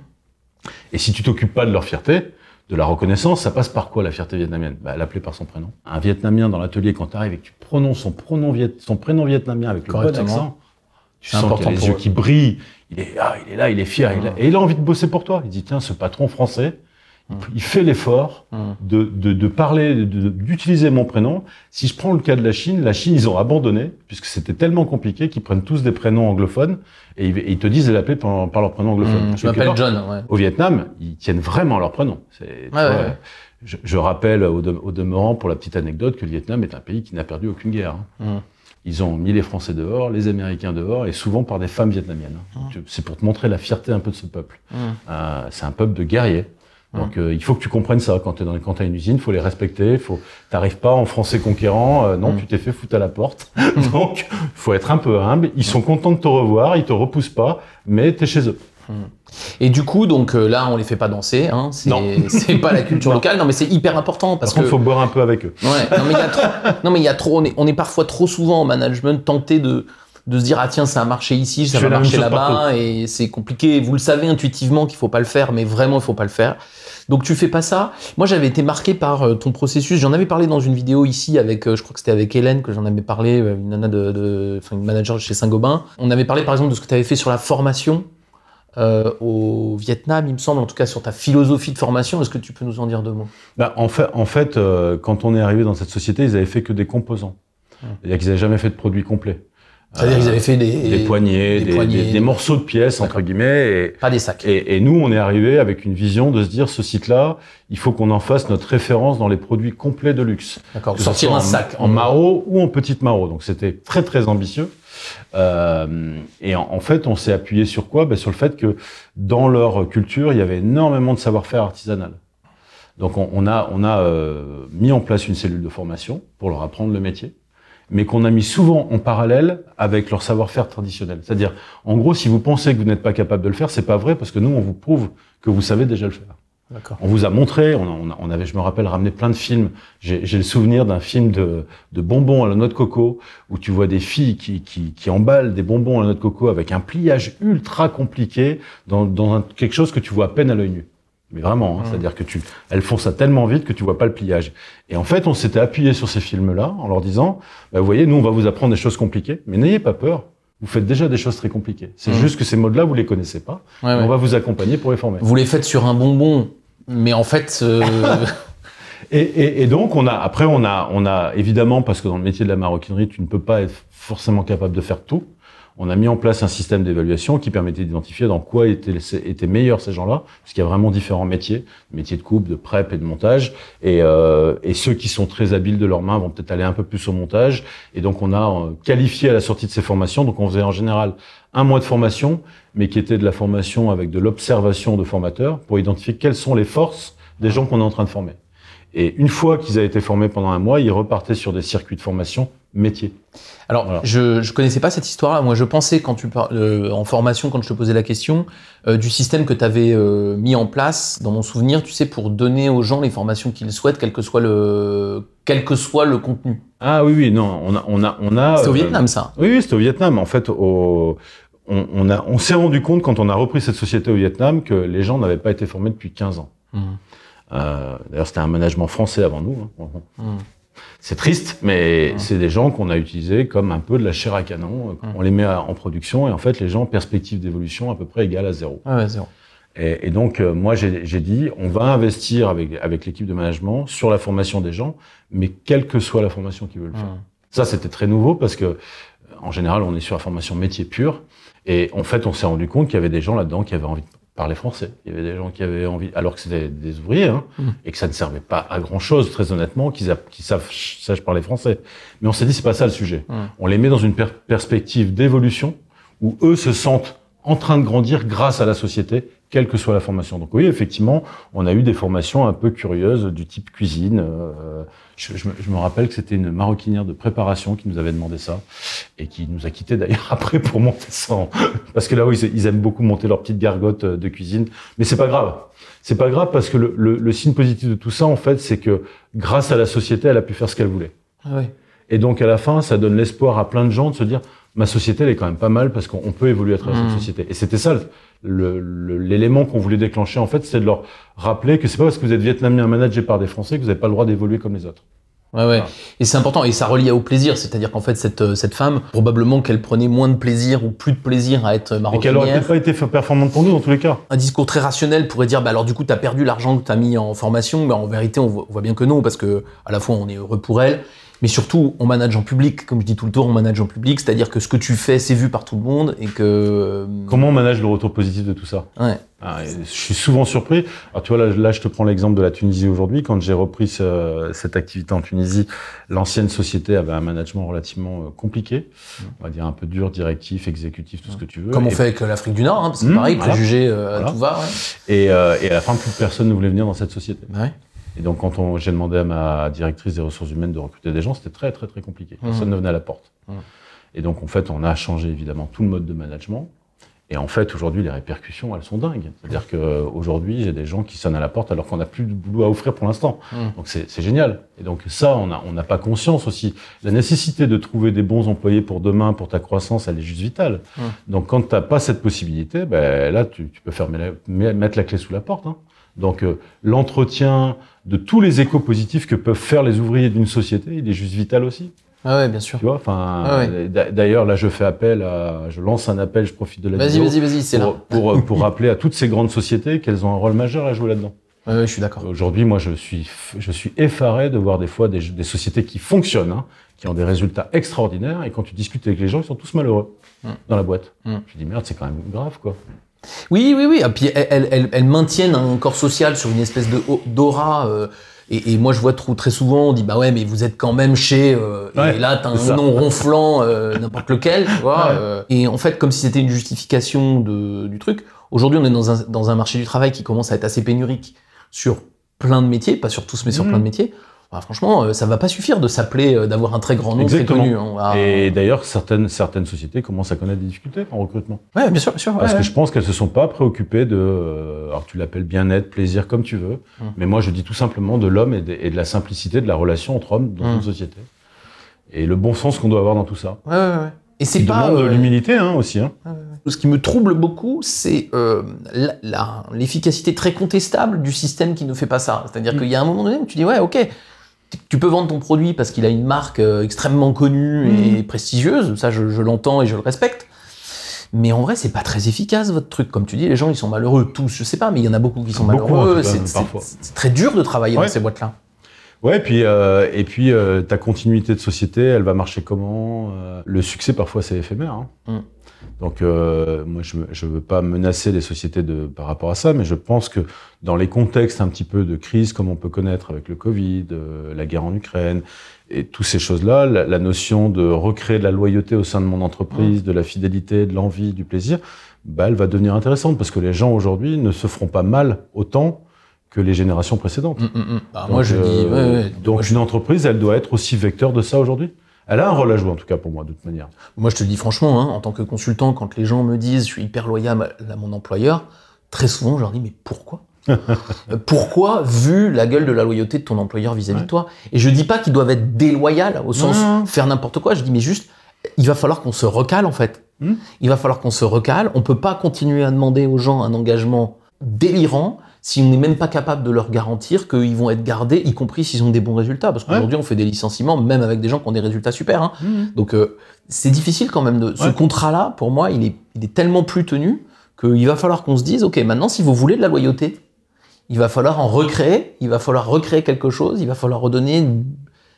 A: Et si tu t'occupes pas de leur fierté, de la reconnaissance, ça passe par quoi la fierté vietnamienne? Bah, L'appeler par son prénom. Un Vietnamien dans l'atelier, quand tu arrives et que tu prononces son prénom, son prénom vietnamien avec le bon accent, tu sens qu'il a les yeux qui brillent. Il est, ah, il est là, il est fier. Il et il a envie de bosser pour toi. Il dit, tiens, ce patron français, il fait l'effort mmh. de, de, de, parler, d'utiliser mon prénom. Si je prends le cas de la Chine, la Chine, ils ont abandonné, puisque c'était tellement compliqué qu'ils prennent tous des prénoms anglophones, et ils, te disent de l'appeler par, leur prénom anglophone.
B: Mmh, je m'appelle John. Ouais.
A: Au Vietnam, ils tiennent vraiment leur prénom. Ouais, ouais. Je, je, rappelle au, au, demeurant, pour la petite anecdote, que le Vietnam est un pays qui n'a perdu aucune guerre. Hein. Mmh. Ils ont mis les Français dehors, les Américains dehors, et souvent par des femmes vietnamiennes. C'est pour te montrer la fierté un peu de ce peuple. Euh, c'est un peuple de guerriers. Donc euh, il faut que tu comprennes ça quand tu es dans quand as une usine, faut les respecter, faut t'arrives pas en français conquérant, euh, non, mm. tu t'es fait foutre à la porte. Donc faut être un peu humble, ils sont contents de te revoir, ils te repoussent pas, mais tu es chez eux. Mm.
B: Et du coup, donc euh, là, on les fait pas danser. Hein, c'est pas la culture locale. Non, mais c'est hyper important parce
A: qu'il faut boire un peu avec eux.
B: Ouais. Non, mais il y a trop. Non, mais il y a trop. On est, on est parfois trop souvent en management tenté de de se dire ah tiens ça a marché ici, ça va marcher là-bas et c'est compliqué. Vous le savez intuitivement qu'il faut pas le faire, mais vraiment il faut pas le faire. Donc tu fais pas ça. Moi j'avais été marqué par euh, ton processus. J'en avais parlé dans une vidéo ici avec, euh, je crois que c'était avec Hélène que j'en avais parlé, euh, une nana de, de enfin, une manager chez Saint-Gobain. On avait parlé par exemple de ce que tu avais fait sur la formation euh, au Vietnam, il me semble, en tout cas sur ta philosophie de formation. Est-ce que tu peux nous en dire deux mots?
A: Bah, En fait, en fait quand on est arrivé dans cette société, ils avaient fait que des composants. Hum. C'est-à-dire qu'ils n'avaient jamais fait de produit complet.
B: C'est-à-dire qu'ils avaient fait des,
A: des poignées, des, des, morceaux de pièces entre guillemets, et,
B: pas des sacs.
A: Et, et, nous, on est arrivé avec une vision de se dire ce site-là, il faut qu'on en fasse notre référence dans les produits complets de luxe.
B: D'accord. Sortir un sac
A: en, maro ou en petite maro. Donc c'était très très ambitieux. Euh, et en, fait, on s'est appuyé sur quoi? Ben, Sur le fait que dans leur culture, il y avait énormément de savoir-faire artisanal. Donc on, on a, on a euh, mis en place une cellule de formation pour leur apprendre le métier mais qu'on a mis souvent en parallèle avec leur savoir-faire traditionnel. C'est-à-dire, en gros, si vous pensez que vous n'êtes pas capable de le faire, c'est pas vrai parce que nous, on vous prouve que vous savez déjà le faire. On vous a montré, on, on, avait, je me rappelle, ramené plein de films. J'ai le souvenir d'un film de, de, bonbons à la noix de coco où tu vois des filles qui, qui, qui, emballent des bonbons à la noix de coco avec un pliage ultra compliqué dans, dans quelque chose que tu vois à peine à l'œil nu. Mais vraiment, hein, mmh. c'est-à-dire que tu, elles font ça tellement vite que tu vois pas le pliage. Et en fait, on s'était appuyé sur ces films-là en leur disant, bah, vous voyez, nous, on va vous apprendre des choses compliquées, mais n'ayez pas peur. Vous faites déjà des choses très compliquées. C'est mmh. juste que ces modes-là, vous les connaissez pas. On va vous accompagner pour les former.
B: Vous les faites sur un bonbon, mais en fait. Euh...
A: et, et, et, donc, on a, après, on a, on a évidemment, parce que dans le métier de la maroquinerie, tu ne peux pas être forcément capable de faire tout on a mis en place un système d'évaluation qui permettait d'identifier dans quoi étaient, étaient meilleurs ces gens-là, parce qu'il y a vraiment différents métiers, métiers de coupe, de prep et de montage, et, euh, et ceux qui sont très habiles de leurs mains vont peut-être aller un peu plus au montage, et donc on a euh, qualifié à la sortie de ces formations, donc on faisait en général un mois de formation, mais qui était de la formation avec de l'observation de formateurs, pour identifier quelles sont les forces des gens qu'on est en train de former. Et une fois qu'ils avaient été formés pendant un mois, ils repartaient sur des circuits de formation métier.
B: Alors, je ne connaissais pas cette histoire-là. Moi, je pensais, quand tu parles euh, en formation, quand je te posais la question, euh, du système que tu avais euh, mis en place, dans mon souvenir, tu sais, pour donner aux gens les formations qu'ils souhaitent, quel que soit le, quel que soit le contenu.
A: Ah oui, oui, non, on a... On a, on a
B: c'était au Vietnam, ça
A: Oui, oui c'était au Vietnam. En fait, au, on, on, a, on s'est rendu compte, quand on a repris cette société au Vietnam, que les gens n'avaient pas été formés depuis 15 ans. Mmh. D'ailleurs, c'était un management français avant nous. Hein. Mmh. C'est triste, mais c'est des gens qu'on a utilisés comme un peu de la chair à canon. On les met en production et en fait, les gens, perspective d'évolution à peu près égale à zéro.
B: Ah ouais, zéro.
A: Et, et donc, euh, moi, j'ai dit, on va investir avec, avec l'équipe de management sur la formation des gens, mais quelle que soit la formation qu'ils veulent faire.
B: Mmh.
A: Ça, c'était très nouveau parce que, euh, en général, on est sur la formation métier pur. Et en fait, on s'est rendu compte qu'il y avait des gens là-dedans qui avaient envie de parler français. Il y avait des gens qui avaient envie, alors que c'était des ouvriers, hein,
B: Mm.
A: et que ça ne servait pas à grand chose, très honnêtement, qu'ils savent, sachent parler français. Mais on s'est dit, c'est pas ça le sujet.
B: Mm.
A: On les met dans une per- perspective d'évolution où eux se sentent en train de grandir grâce à la société, quelle que soit la formation. Donc oui, effectivement, on a eu des formations un peu curieuses du type cuisine. euh, je, je me, je me rappelle que c'était une maroquinière de préparation qui nous avait demandé ça et qui nous a quittés d'ailleurs après pour monter ça. en- Parce que là, oui, ils- aiment beaucoup monter leur petite gargote euh, de cuisine. Mais c'est pas grave. C'est pas grave parce que le, le- le signe positif de tout ça, en fait, c'est que grâce à la société, elle a pu faire ce qu'elle voulait.
B: Ah ouais.
A: Et donc, à la fin, ça donne l'espoir à plein de gens de se dire, ma société, elle est quand même pas mal parce qu'on on peut évoluer à travers cette société. Et c'était ça, l'élément qu'on voulait déclencher, en fait, c'est de leur rappeler que c'est pas parce que vous êtes vietnamien managé par des Français que vous n'avez pas le droit d'évoluer comme les autres.
B: Ouais, ouais.
A: Voilà.
B: Et c'est important. Et ça relie au plaisir. C'est-à-dire qu'en fait, cette, cette femme, probablement qu'elle prenait moins de plaisir ou plus de plaisir à être
A: Et qu'elle aurait peut-être pas été performante pour nous, dans tous les cas.
B: Un discours très rationnel pourrait dire, bah alors du coup, t'as perdu l'argent que t'as mis en formation. Mais en vérité, on voit, on voit bien que non, parce que à la fois, on est heureux pour elle. Mais surtout, on manage en public. Comme je dis tout le temps, on manage en public. C'est-à-dire que ce que tu fais, c'est vu par tout le monde. Et que. euh,
A: Comment on manage le retour positif de tout ça
B: Ouais.
A: Ah, Je suis souvent surpris. Alors tu vois, là, là je te prends l'exemple de la Tunisie aujourd'hui. Quand j'ai repris ce- cette activité en Tunisie, l'ancienne société avait un management relativement euh, compliqué, on va dire un peu dur, directif, exécutif, tout ce que tu veux.
B: Comme on
A: Et-
B: fait avec l'Afrique du Nord, hein, que
A: Mmh,
B: pareil,
A: voilà.
B: préjugés, euh,
A: Voilà.
B: tout va. Ouais.
A: Et, euh, et à la fin, plus personne ne voulait venir dans cette société.
B: Ouais.
A: Et donc, quand on- j'ai demandé à ma directrice des ressources humaines de recruter des gens, c'était très, très, très compliqué. Personne
B: Mhm.
A: ne venait à la porte.
B: Mhm.
A: Et donc, en fait, on a changé évidemment tout le mode de management. Et en fait, aujourd'hui, les répercussions, elles sont dingues. C'est-à-dire qu'aujourd'hui, j'ai des gens qui sonnent à la porte alors qu'on n'a plus de boulot à offrir pour l'instant. Donc, c'est génial. Et donc, ça, on n'a on n'a pas conscience aussi. La nécessité de trouver des bons employés pour demain, pour ta croissance, elle est juste vitale. Donc, quand tu n'as pas cette possibilité, ben, là, tu, tu peux fermer la- met- mettre la clé sous la porte. hein. Donc, euh, l'entretien de tous les échos positifs que peuvent faire les ouvriers d'une société, il est juste vital aussi.
B: Ah ouais, bien sûr.
A: Tu vois, enfin,
B: Ah ouais.
A: euh, d'a- d'ailleurs, là, je fais appel à, je lance un appel, je profite de la
B: Vas-y,
A: vidéo
B: vas-y, vas-y, c'est là.
A: pour, pour, euh, pour rappeler à toutes ces grandes sociétés qu'elles ont un rôle majeur à jouer là-dedans.
B: Ouais, je suis d'accord.
A: Aujourd'hui, moi, je suis, je suis effaré de voir des fois des, des sociétés qui fonctionnent, hein, qui ont des résultats extraordinaires, et quand tu discutes avec les gens, ils sont tous malheureux
B: Mm.
A: dans la boîte.
B: Mm.
A: Je dis merde, c'est quand même grave, quoi.
B: Oui, oui, oui. Et puis elles, elles, elles- elles maintiennent un corps social sur une espèce de d'aura. euh, et, et moi, je vois trop, très souvent, on dit bah ouais, mais vous êtes quand même chez. euh,
A: Ouais,
B: et là, t'as un nom ronflant, euh, n'importe lequel, tu vois.
A: Ouais.
B: et en fait, comme si c'était une justification de, du truc. Aujourd'hui, on est dans un, dans un marché du travail qui commence à être assez pénurique sur plein de métiers, pas sur tous, mais sur
A: Mhm.
B: plein de métiers. Bah, franchement, euh, ça va pas suffire de s'appeler, euh, d'avoir un très grand nom
A: Exactement.
B: très connu. hein. Va-
A: Et d'ailleurs, certaines, certaines sociétés commencent à connaître des difficultés en recrutement.
B: Ouais, bien sûr, bien sûr.
A: Parce
B: ouais.
A: que je pense qu'elles se sont pas préoccupées de, euh, alors tu l'appelles bien-être, plaisir, comme tu veux,
B: Mm.
A: mais moi je dis tout simplement de l'homme et, de- et de la simplicité de la relation entre hommes dans une société. Et le bon sens qu'on doit avoir dans tout ça.
B: Ouais, ouais, ouais. Et c'est pas euh,
A: l'humilité hein, aussi. Hein.
B: Ce qui me trouble beaucoup, c'est euh, l'efficacité très contestable du système qui ne fait pas ça. C'est-à-dire
A: Mm.
B: qu'il y a un moment donné où tu dis ouais, ok, tu peux vendre ton produit parce qu'il a une marque euh, extrêmement connue et prestigieuse, ça je, je l'entends et je le respecte. Mais en vrai, c'est pas très efficace votre truc. Comme tu dis, les gens ils sont malheureux tous, je sais pas, mais il y en a beaucoup qui sont
A: Beaucoup,
B: malheureux. C'est très dur de travailler
A: Ouais.
B: dans ces boîtes-là.
A: Ouais, puis, euh, et puis euh, ta continuité de société, elle va marcher comment euh, Le succès, parfois, c'est éphémère. hein.
B: Mm.
A: Donc, euh, moi, je ne veux pas menacer les sociétés de, par rapport à ça, mais je pense que dans les contextes un petit peu de crise, comme on peut connaître avec le Covid, euh, la guerre en Ukraine, et toutes ces choses-là, la, la notion de recréer de la loyauté au sein de mon entreprise, de la fidélité, de l'envie, du plaisir, bah, elle va devenir intéressante parce que les gens aujourd'hui ne se feront pas mal autant que les générations précédentes.
B: Mm, mm, mm. Bah,
A: Donc,
B: moi je dis.
A: euh,
B: ouais, ouais.
A: donc
B: Moi, je-
A: une entreprise, elle doit être aussi vecteur de ça aujourd'hui. Elle a un rôle à jouer en tout cas pour moi de toute manière.
B: Moi, je te le dis franchement, hein, en tant que consultant, quand les gens me disent je suis hyper loyal à mon employeur, très souvent, je leur dis mais pourquoi Euh, Pourquoi, vu la gueule de la loyauté de ton employeur vis-à-vis
A: Ouais.
B: de toi? Et je dis pas qu'ils doivent être déloyaux au sens
A: Non,
B: faire n'importe quoi. Je dis mais juste, il va falloir qu'on se recale en fait.
A: Hmm.
B: Il va falloir qu'on se recale. On peut pas continuer à demander aux gens un engagement délirant si on n'est même pas capable de leur garantir qu'ils vont être gardés, y compris s'ils ont des bons résultats. Parce qu'aujourd'hui, on fait des licenciements, même avec des gens qui ont des résultats super. Hein. Donc euh, c'est difficile quand même de ce contrat-là. Pour moi, il est, il est tellement plus tenu qu'il va falloir qu'on se dise, ok, maintenant si vous voulez de la loyauté, il va falloir en recréer, il va falloir recréer quelque chose, il va falloir redonner,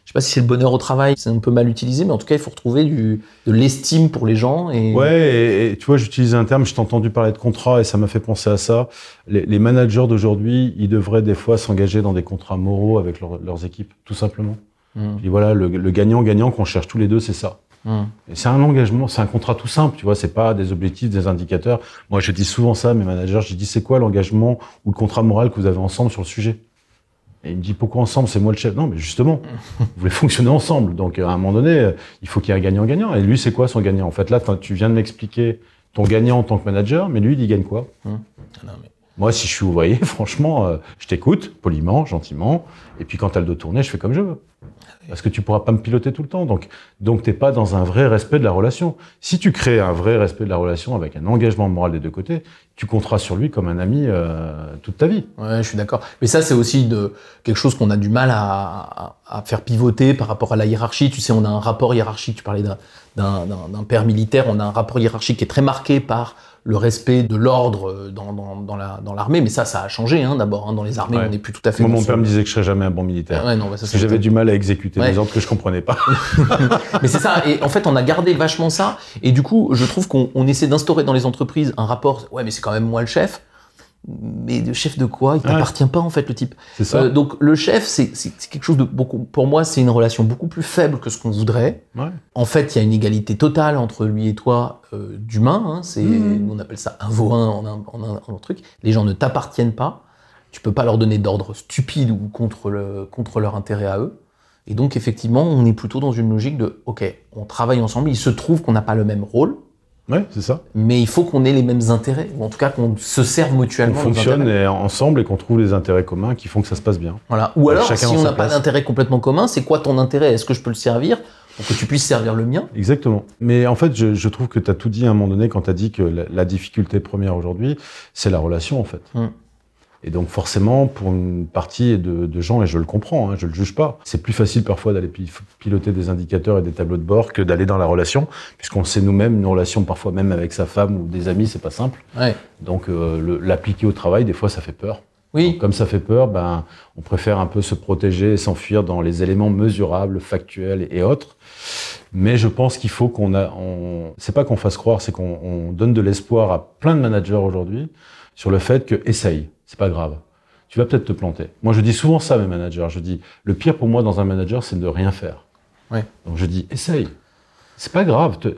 B: je sais pas si c'est le bonheur au travail, c'est un peu mal utilisé, mais en tout cas il faut retrouver du, de l'estime pour les gens. Et...
A: Ouais, et, et tu vois, j'utilise un terme, je t'ai entendu parler de contrat et ça m'a fait penser à ça. Les, les managers d'aujourd'hui, ils devraient des fois s'engager dans des contrats moraux avec leur- leurs équipes, tout simplement.
B: Mm.
A: Et voilà, le gagnant-gagnant qu'on cherche tous les deux, c'est ça.
B: Mm.
A: Et C'est un engagement, c'est un contrat tout simple, tu vois, c'est pas des objectifs, des indicateurs. Moi, je dis souvent ça à mes managers, je dis c'est quoi l'engagement ou le contrat moral que vous avez ensemble sur le sujet? Et il me dit pourquoi ensemble, c'est moi le chef? Non, mais justement, vous voulez fonctionner ensemble. Donc à un moment donné, euh, il faut qu'il y ait un gagnant-gagnant. Et lui, c'est quoi son gagnant? En fait, là, tu viens de m'expliquer ton gagnant en tant que manager, mais lui, il gagne quoi?
B: Ah non, mais-
A: Moi, si je suis ouvrier, franchement, euh, je t'écoute, poliment, gentiment, et puis quand t'as le dos tourné, je fais comme je veux. Parce que tu pourras pas me piloter tout le temps. Donc, donc t'es pas dans un vrai respect de la relation. Si tu crées un vrai respect de la relation avec un engagement moral des deux côtés, tu compteras sur lui comme un ami euh, toute ta vie.
B: Ouais, je suis d'accord. Mais ça, c'est aussi de, quelque chose qu'on a du mal à, à- faire pivoter par rapport à la hiérarchie. Tu sais, on a un rapport hiérarchique. Tu parlais d'un père militaire. On a un rapport hiérarchique qui est très marqué par le respect de l'ordre euh, dans, dans, dans la- dans l'armée. Mais ça, ça a changé hein, d'abord. hein. Dans les armées,
A: Ouais.
B: on n'est plus tout à fait.
A: Moi, mon père me disait que je serais jamais un bon militaire.
B: Ouais, non, bah, ça,
A: Parce
B: c'est
A: que j'avais du mal à exécuter
B: Ouais.
A: des ordres que je comprenais pas.
B: Mais c'est ça. Et en fait, on a gardé vachement ça. Et du coup, je trouve qu'on on essaie d'instaurer dans les entreprises un rapport. Ouais, mais c'est quand même moi le chef. Mais le chef de quoi? Il
A: Ouais.
B: t'appartient pas en fait le type.
A: C'est ça.
B: Euh, donc le chef, c'est quelque chose de beaucoup. Pour moi, c'est une relation beaucoup plus faible que ce qu'on voudrait.
A: Ouais.
B: En fait, il y a une égalité totale entre lui et toi euh, d'humain. hein. c'est
A: Mhm.
B: on appelle ça un en un, en un- en un truc. Les gens ne t'appartiennent pas. Tu peux pas leur donner d'ordre stupide ou contre le contre leur intérêt à eux. Et donc effectivement, on est plutôt dans une logique de OK, on travaille ensemble. Il se trouve qu'on n'a pas le même rôle,
A: Ouais, c'est ça.
B: mais il faut qu'on ait les mêmes intérêts, ou en tout cas qu'on se serve
A: On
B: mutuellement. nos
A: fonctionne et ensemble et qu'on trouve les intérêts communs qui font que ça se passe bien.
B: Voilà. Ou alors,
A: Chacun
B: si on n'a pas d'intérêt complètement commun, c'est quoi ton intérêt? Est-ce que je peux le servir pour que tu puisses servir le mien?
A: Exactement. Mais en fait, je, je trouve que tu as tout dit à un moment donné quand tu as dit que la, la difficulté première aujourd'hui, c'est la relation, en fait.
B: Mm.
A: Et donc, forcément, pour une partie de, de gens, et je le comprends, hein, je le juge pas, c'est plus facile parfois d'aller pi- piloter des indicateurs et des tableaux de bord que d'aller dans la relation, puisqu'on sait nous-mêmes, une relation parfois même avec sa femme ou des amis, c'est pas simple.
B: Ouais.
A: Donc, euh, l'appliquer au travail, des fois, ça fait peur.
B: Oui.
A: Comme ça fait peur, ben, on préfère un peu se protéger et s'enfuir dans les éléments mesurables, factuels et autres. Mais je pense qu'il faut qu'on a, on, c'est pas qu'on fasse croire, c'est qu'on on donne de l'espoir à plein de managers aujourd'hui sur le fait que essaye, c'est pas grave. Tu vas peut-être te planter. Moi, je dis souvent ça à mes managers. Je dis, le pire pour moi dans un manager, c'est de rien faire.
B: Ouais.
A: Donc je dis, essaye. C'est pas grave. Te-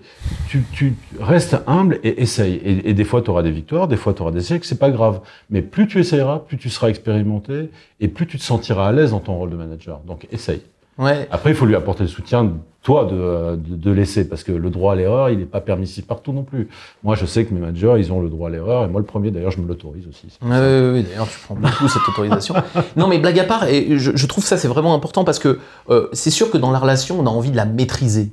A: tu, tu restes humble et essaye. Et, et des fois, tu auras des victoires, des fois, tu auras des échecs. C'est pas grave. Mais plus tu essayeras, plus tu seras expérimenté et plus tu te sentiras à l'aise dans ton rôle de manager. Donc, essaye.
B: Ouais.
A: Après, il faut lui apporter le soutien, toi, de, de, de laisser, parce que le droit à l'erreur, il n'est pas permissif partout non plus. Moi, je sais que mes managers, ils ont le droit à l'erreur, et moi, le premier, d'ailleurs, je me l'autorise aussi.
B: Ouais, D'ailleurs, tu prends beaucoup cette autorisation. Non, mais blague à part, et je, je trouve ça c'est vraiment important parce que euh, c'est sûr que dans la relation, on a envie de la maîtriser,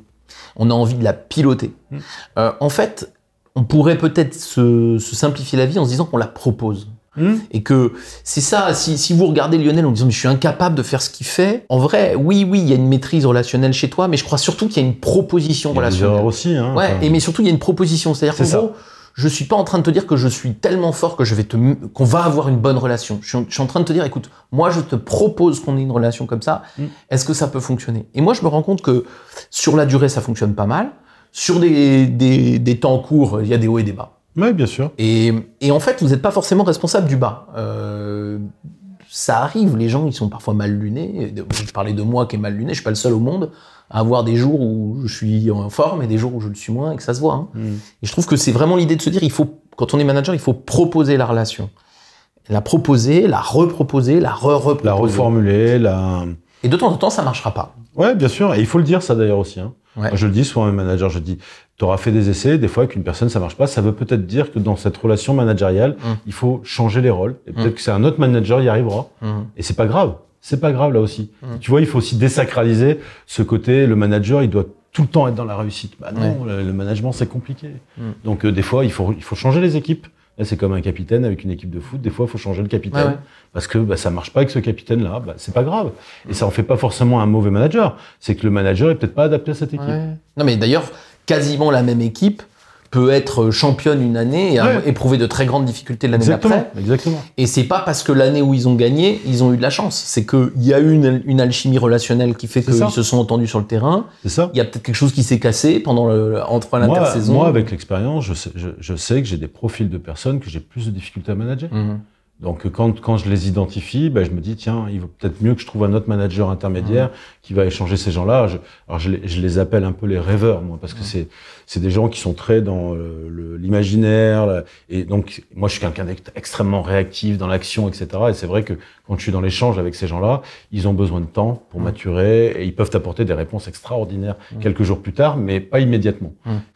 B: on a envie de la piloter.
A: Mm.
B: Euh, en fait, on pourrait peut-être se, se simplifier la vie en se disant qu'on la propose.
A: Hmm
B: Et que c'est ça, si, si vous regardez Lionel en disant mais je suis incapable de faire ce qu'il fait, en vrai, oui, oui, il y a une maîtrise relationnelle chez toi, mais je crois surtout qu'il y a une proposition
A: Il y a des
B: relationnelle.
A: aussi. Hein,
B: Ouais,
A: Enfin,
B: et mais surtout il y a une proposition, c'est-à-dire
A: C'est
B: qu'en gros, je suis pas en train de te dire que je suis tellement fort que je vais te qu'on va avoir une bonne relation. Je suis, en, je suis en train de te dire écoute, moi je te propose qu'on ait une relation comme ça.
A: Mm.
B: Est-ce que ça peut fonctionner? Et moi je me rends compte que sur la durée ça fonctionne pas mal. Sur des, des, des temps courts, il y a des hauts et des bas.
A: Ouais, bien sûr.
B: Et, et en fait, vous n'êtes pas forcément responsable du bas. Euh, ça arrive, les gens, ils sont parfois mal lunés. Je parlais de moi qui est mal luné, je suis pas le seul au monde à avoir des jours où je suis en forme et des jours où je le suis moins et que ça se voit. hein.
A: Hmm.
B: Et je trouve que c'est vraiment l'idée de se dire, il faut, quand on est manager, il faut proposer la relation. La proposer, la reproposer, la re-reproposer.
A: La reformuler, la.
B: Et de temps en temps, ça marchera pas.
A: Ouais, bien sûr. Et il faut le dire, ça d'ailleurs aussi. Hein.
B: Ouais.
A: Moi, je le dis souvent à mes managers, je dis, tu auras fait des essais, des fois avec une personne ça marche pas, ça veut peut-être dire que dans cette relation managériale,
B: Mm.
A: il faut changer les rôles. Et peut-être
B: Mm.
A: que c'est un autre manager y arrivera.
B: Mhm.
A: Et c'est pas grave. C'est pas grave là aussi. Tu vois, il faut aussi désacraliser ce côté, le manager, il doit tout le temps être dans la réussite. Bah non, le, le management c'est compliqué. Donc euh, des fois, il faut, il faut changer les équipes. Là, c'est comme un capitaine avec une équipe de foot. Des fois, il faut changer le capitaine
B: Ouais, ouais.
A: parce que bah, ça marche pas avec ce capitaine-là. Bah, c'est pas grave. Et ça en fait pas forcément un mauvais manager. C'est que le manager est peut-être pas adapté à cette équipe.
B: Ouais. Non, mais d'ailleurs, quasiment la même équipe peut être championne une année et
A: Ouais.
B: éprouver de très grandes difficultés l'année d'après.
A: Exactement.
B: Et c'est pas parce que l'année où ils ont gagné, ils ont eu de la chance. C'est qu'il y a eu une, une alchimie relationnelle qui fait qu'ils se sont entendus sur le terrain.
A: C'est ça.
B: Il y a peut-être quelque chose qui s'est cassé pendant le, entre
A: Moi,
B: l'intersaison.
A: moi, avec l'expérience, je sais, je, je sais que j'ai des profils de personnes que j'ai plus de difficultés à manager.
B: Mhm.
A: Donc quand, quand je les identifie, ben, je me dis tiens, il vaut peut-être mieux que je trouve un autre manager intermédiaire qui va échanger ces gens-là. Je, alors je les, je les appelle un peu les rêveurs, moi, parce que c'est c'est des gens qui sont très dans euh, l'imaginaire. Et donc moi, je suis quelqu'un d'ex- extrêmement réactif dans l'action, etc. Et c'est vrai que quand je suis dans l'échange avec ces gens-là, ils ont besoin de temps pour maturer et ils peuvent apporter des réponses extraordinaires quelques jours plus tard, mais pas immédiatement.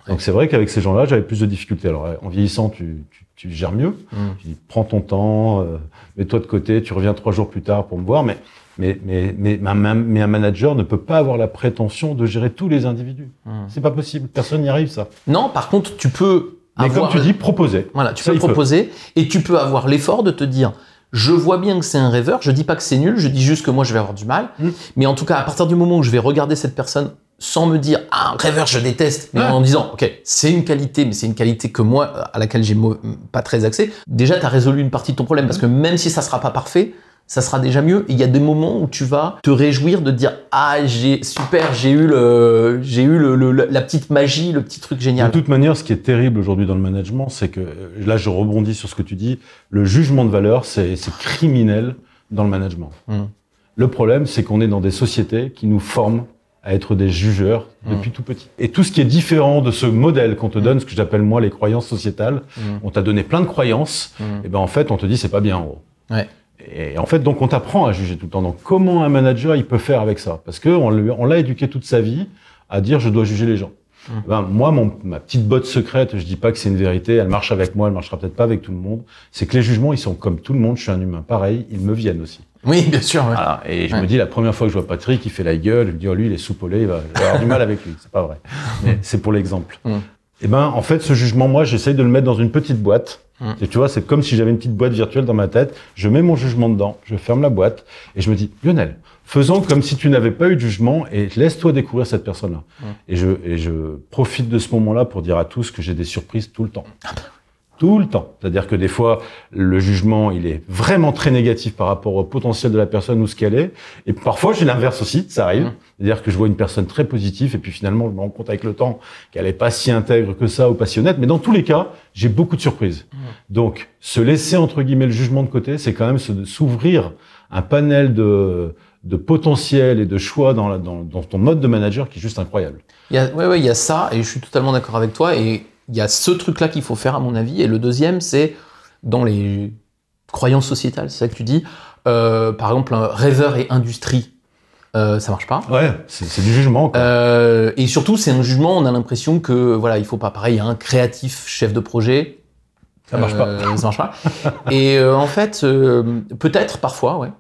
A: Donc c'est vrai qu'avec ces gens-là, j'avais plus de difficultés. Alors en vieillissant, tu, tu, tu gères mieux. Je dis, prends ton temps, euh, mets-toi de côté, tu reviens trois jours plus tard pour me voir. Mais, mais, mais, mais, ma- ma- mais un manager ne peut pas avoir la prétention de gérer tous les individus.
B: Mhm.
A: C'est pas possible. Personne n'y arrive, ça.
B: Non, par contre, tu peux
A: Mais
B: avoir
A: comme tu dis, proposer.
B: Voilà, tu
A: Ça,
B: peux
A: peut.
B: proposer et tu peux avoir l'effort de te dire je vois bien que c'est un rêveur, je dis pas que c'est nul, je dis juste que moi je vais avoir du mal.
A: Mm.
B: Mais en tout cas, à partir du moment où je vais regarder cette personne sans me dire ah, rêveur, je déteste, mais
A: Ouais.
B: en disant ok, c'est une qualité, mais c'est une qualité que moi, à laquelle j'ai pas très accès, déjà tu as résolu une partie de ton problème parce que même si ça sera pas parfait, ça sera déjà mieux. Il y a des moments où tu vas te réjouir de dire ah j'ai super, j'ai eu le, j'ai eu le, le- la petite magie, le petit truc
A: De
B: génial.
A: toute manière, ce qui est terrible aujourd'hui dans le management, c'est que, euh, là je rebondis sur ce que tu dis, le jugement de valeur, c'est c'est criminel dans le management.
B: Mm.
A: Le problème, c'est qu'on est dans des sociétés qui nous forment à être des jugeurs depuis
B: Mm.
A: tout petit. Et tout ce qui est différent de ce modèle qu'on te donne, ce que j'appelle moi les croyances sociétales,
B: Mm.
A: on t'a donné plein de croyances,
B: Mm.
A: et ben en fait on te dit c'est pas bien en gros.
B: Ouais.
A: Et en fait donc on t'apprend à juger tout le temps. Donc comment un manager il peut faire avec ça? Parce que on lui- on l'a éduqué toute sa vie à dire je dois juger les gens.
B: Mm.
A: Ben, moi mon, ma petite botte secrète, je dis pas que c'est une vérité, elle marche avec moi, elle marchera peut-être pas avec tout le monde. C'est que les jugements ils sont comme tout le monde, je suis un humain pareil, ils me viennent aussi.
B: Oui, bien sûr. ouais.
A: Voilà. Et je
B: Ouais.
A: me dis, la première fois que je vois Patrick, il fait la gueule, je me dis, oh, lui, il est soupolé, il va, avoir du mal avec lui. C'est pas vrai. Mais c'est pour l'exemple.
B: Mm.
A: Et ben, en fait, ce jugement, moi, j'essaye de le mettre dans une petite boîte.
B: Mm.
A: Et tu vois, c'est comme si j'avais une petite boîte virtuelle dans ma tête. Je mets mon jugement dedans, je ferme la boîte et je me dis, Lionel, faisons comme si tu n'avais pas eu de jugement et laisse-toi découvrir cette personne-là.
B: Mm.
A: Et je, et je profite de ce moment-là pour dire à tous que j'ai des surprises tout le temps.
B: Ah bah.
A: Tout le temps. C'est-à-dire que des fois, le jugement, il est vraiment très négatif par rapport au potentiel de la personne ou ce qu'elle est. Et parfois, j'ai l'inverse aussi, ça arrive.
B: Mm.
A: C'est-à-dire que je vois une personne très positive et puis finalement, je me rends compte avec le temps qu'elle est pas si intègre que ça ou passionnette. Mais dans tous les cas, j'ai beaucoup de surprises. Donc, se laisser, entre guillemets, le jugement de côté, c'est quand même s'ouvrir un panel de, de potentiel et de choix dans, la- dans, dans ton mode de manager qui est juste incroyable.
B: Il y a, ouais, ouais, il y a ça, et je suis totalement d'accord avec toi. Et il y a ce truc-là qu'il faut faire, à mon avis. Et le deuxième, c'est dans les croyances sociétales, c'est ça que tu dis. Euh, par exemple, un rêveur et industrie, euh, ça marche pas.
A: Ouais, c'est du jugement. Quoi.
B: Euh, et surtout, c'est un jugement. On a l'impression que voilà, il faut pas pareil. Il y a un créatif chef de projet.
A: Ça marche pas.
B: Euh, ça marche pas. Et en fait, peut-être parfois, ouais.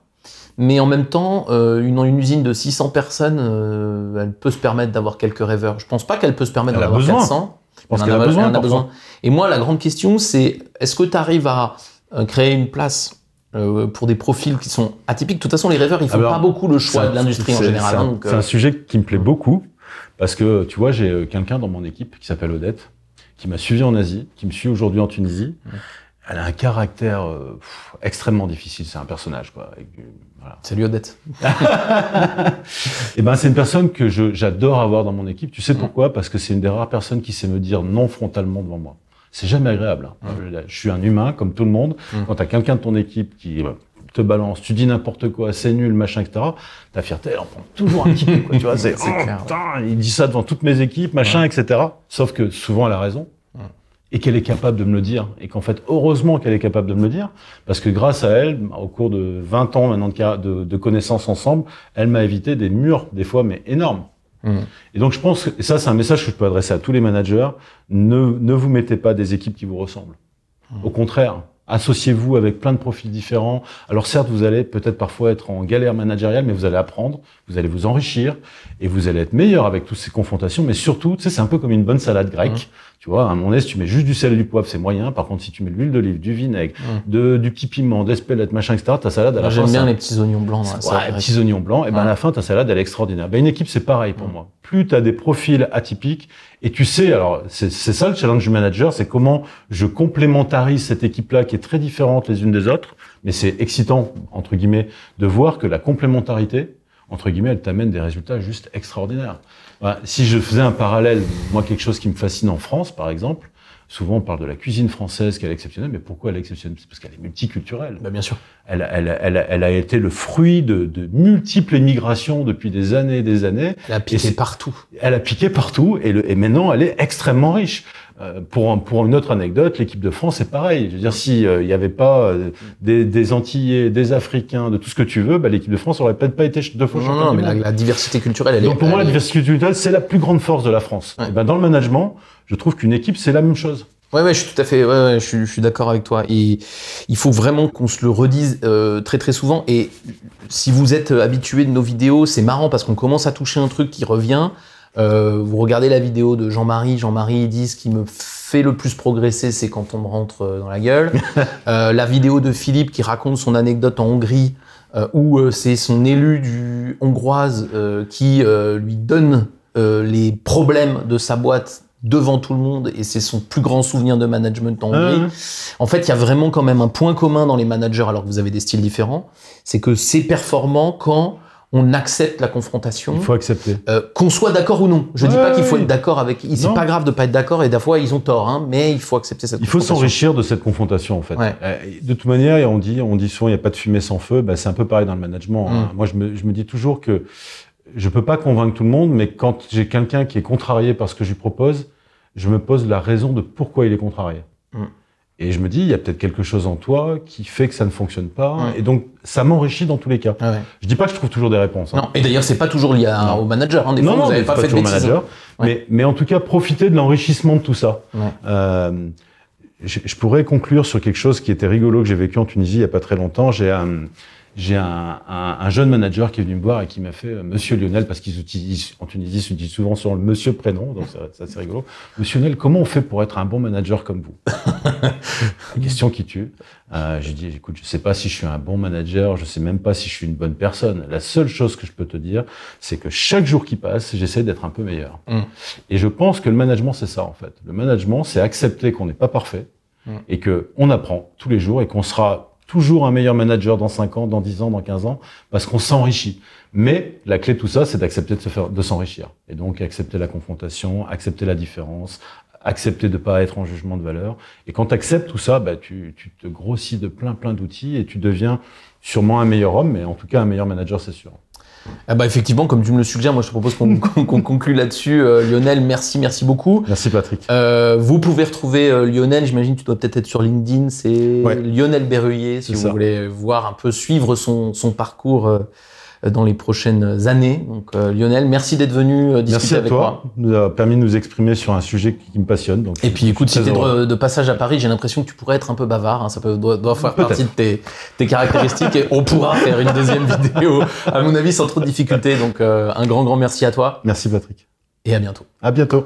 B: Mais en même temps, euh, une, une usine de 600 personnes, euh, elle peut se permettre d'avoir quelques rêveurs. Je pense pas qu'elle peut se permettre
A: Elle
B: d'en
A: a
B: avoir
A: besoin.
B: 400.
A: Je pense
B: Elle en
A: qu'elle a
B: elle
A: besoin.
B: en a besoin. Et moi, la grande question, c'est est-ce que tu arrives à créer une place euh, pour des profils qui sont atypiques De toute façon, les rêveurs, ils font
A: Alors,
B: pas beaucoup le choix de l'industrie en général.
A: C'est un,
B: donc,
A: c'est
B: euh,
A: un sujet qui me plaît beaucoup parce que tu vois, j'ai euh, quelqu'un dans mon équipe qui s'appelle Odette, qui m'a suivi en Asie, qui me suit aujourd'hui en Tunisie. Elle a un caractère euh, pff, extrêmement difficile. C'est un personnage, quoi. voilà.
B: Salut Odette.
A: Et ben, c'est une personne que j'adore avoir dans mon équipe. Tu sais
B: Mm.
A: pourquoi? Parce que c'est une des rares personnes qui sait me dire non frontalement devant moi. C'est jamais agréable. hein. Je, je suis un humain comme tout le monde.
B: Mm.
A: Quand t'as quelqu'un de ton équipe qui euh, te balance, tu dis n'importe quoi, c'est nul, machin, etc. Ta fierté, elle en prend toujours un petit. Quoi, tu vois, c'est
B: C'est
A: oh,
B: clair, ouais.
A: putain, il dit ça devant toutes mes équipes, machin, etc. Sauf que souvent elle a raison. Et qu'elle est capable de me le dire. Et qu'en fait, heureusement qu'elle est capable de me le dire. Parce que grâce à elle, au cours de 20 ans maintenant de, car- de, de connaissances ensemble, elle m'a évité des murs, des fois, mais énormes. Et donc je pense, que- et ça c'est un message que je peux adresser à tous les managers, ne, ne vous mettez pas des équipes qui vous ressemblent. Au contraire, associez-vous avec plein de profils différents. Alors certes, vous allez peut-être parfois être en galère managériale, mais vous allez apprendre, vous allez vous enrichir, et vous allez être meilleur avec toutes ces confrontations. Mais surtout, tu sais, c'est un peu comme une bonne salade grecque. Tu vois, à un donné, si tu mets juste du sel et du poivre, c'est moyen. Par contre, si tu mets de l'huile d'olive, du vinaigre, de, du petit piment, d'espelette, machin, etc., ta salade, à la.
B: J'aime bien
A: ça-
B: les petits oignons blancs. dans la
A: Ouais,
B: salade.
A: petits oignons blancs, et ben
B: Ouais.
A: à la fin, ta salade, elle est extraordinaire. Ben, une équipe, c'est pareil pour
B: Ouais.
A: moi. Plus tu as des profils atypiques, et tu sais, alors c'est ça le challenge du manager, c'est comment je complémentarise cette équipe-là qui est très différente les unes des autres, mais c'est excitant, entre guillemets, de voir que la complémentarité, entre guillemets, elle t'amène des résultats juste extraordinaires. Voilà, si je faisais un parallèle, moi, quelque chose qui me fascine en France, par exemple, souvent on parle de la cuisine française qu'elle est exceptionnelle, mais pourquoi elle est exceptionnelle? C'est parce qu'elle est multiculturelle.
B: Bah, bien sûr.
A: Elle, elle, elle, elle a été le fruit de, de multiples émigrations depuis des années et des années.
B: Elle a piqué partout.
A: Elle a piqué partout et, le, et maintenant elle est extrêmement riche. Euh, pour, un- pour une autre anecdote, l'équipe de France c'est pareil. Je veux dire, si il n'y avait pas euh, des, des Antillais, des Africains, de tout ce que tu veux, bah, l'équipe de France aurait peut-être pas été deux fois
B: Non, non,
A: du
B: mais la, diversité culturelle, elle est.
A: Donc pour moi, la
B: est-
A: diversité culturelle, c'est la plus grande force de la France.
B: Ouais.
A: Et ben, dans le management, je trouve qu'une équipe, c'est la même chose.
B: Ouais, ouais, je suis tout à fait, ouais, ouais, je suis, je suis d'accord avec toi. Et il faut vraiment qu'on se le redise euh, très très souvent. Et si vous êtes habitué de nos vidéos, c'est marrant parce qu'on commence à toucher un truc qui revient. Euh, vous regardez la vidéo de Jean-Marie, Jean-Marie il dit ce qui me fait le plus progresser, c'est quand on me rentre euh, dans la gueule. Euh, la vidéo de Philippe qui raconte son anecdote en Hongrie, où c'est son élu du hongroise qui lui donne les problèmes de sa boîte devant tout le monde et c'est son plus grand souvenir de management en Hongrie.
A: Hein
B: En fait, il y a vraiment quand même un point commun dans les managers, alors que vous avez des styles différents, c'est que c'est performant quand on accepte la confrontation,
A: Il faut accepter.
B: euh, qu'on soit d'accord ou non. Je dis
A: Ouais,
B: pas qu'il faut être d'accord avec. C'est pas grave de pas être d'accord et des fois ils ont tort, hein, mais il faut accepter cette
A: Il faut s'enrichir de cette confrontation, en fait.
B: Ouais.
A: Euh, De toute manière, on dit, on dit souvent, il n'y a pas de fumée sans feu. Bah, c'est un peu pareil dans le management. hein.
B: Mm.
A: Moi, je me, je me dis toujours que je peux pas convaincre tout le monde, mais quand j'ai quelqu'un qui est contrarié par ce que je lui propose, je me pose la raison de pourquoi il est contrarié.
B: Mm.
A: Et je me dis, il y a peut-être quelque chose en toi qui fait que ça ne fonctionne pas. Et donc, ça m'enrichit dans tous les cas.
B: Ah ouais.
A: Je dis pas que je trouve toujours des réponses. hein.
B: Non, et d'ailleurs, c'est pas toujours lié à- au manager. Hein. Des
A: non,
B: fois,
A: non,
B: vous
A: mais
B: avez
A: c'est
B: pas fait de bêtises.
A: manager.
B: Ouais.
A: Mais, mais en tout cas, profiter de l'enrichissement de tout ça. Euh, je, je pourrais conclure sur quelque chose qui était rigolo que j'ai vécu en Tunisie il y a pas très longtemps. J'ai un, j'ai un, un, un jeune manager qui est venu me voir et qui m'a fait euh, Monsieur Lionel, parce qu'ils utilisent en Tunisie, ils utilisent souvent sur le Monsieur prénom, donc ça, c'est rigolo. Monsieur Lionel, comment on fait pour être un bon manager comme vous? Une Question qui tue. Euh, j'ai dit, écoute, je sais pas si je suis un bon manager, je sais même pas si je suis une bonne personne. La seule chose que je peux te dire, c'est que chaque jour qui passe, j'essaie d'être un peu meilleur.
B: Mm.
A: Et je pense que le management, c'est ça en fait. Le management, c'est accepter qu'on n'est pas parfait
B: Mm.
A: et que on apprend tous les jours et qu'on sera toujours un meilleur manager dans 5 ans, dans 10 ans, dans 15 ans, parce qu'on s'enrichit. Mais la clé de tout ça, c'est d'accepter de s'enrichir. Et donc accepter la confrontation, accepter la différence, accepter de pas être en jugement de valeur. Et quand tu acceptes tout ça, bah, tu, tu te grossis de plein plein d'outils et tu deviens sûrement un meilleur homme, mais en tout cas un meilleur manager, c'est sûr.
B: Ah bah effectivement, comme tu me le suggères, moi je te propose qu'on conclue là-dessus. Euh, Lionel, merci, merci beaucoup.
A: Merci Patrick.
B: Euh, vous pouvez retrouver euh, Lionel, j'imagine que tu dois peut-être être sur LinkedIn, c'est
A: Ouais.
B: Lionel Berruyer, si vous
A: ça.
B: voulez voir un peu, suivre son, son parcours dans les prochaines années. Donc euh, Lionel, merci d'être venu euh, discuter
A: Merci à
B: avec
A: toi.
B: moi.
A: nous a permis de nous exprimer sur un sujet qui me passionne. Donc
B: Et puis écoute, si t'es de, de passage à Paris, j'ai l'impression que tu pourrais être un peu bavard, hein, ça peut, doit, doit faire partie de tes, tes caractéristiques et on pourra faire une deuxième vidéo, à mon avis, sans trop de difficultés. Donc euh, un grand, grand merci à toi
A: Merci Patrick.
B: et à bientôt.
A: À bientôt.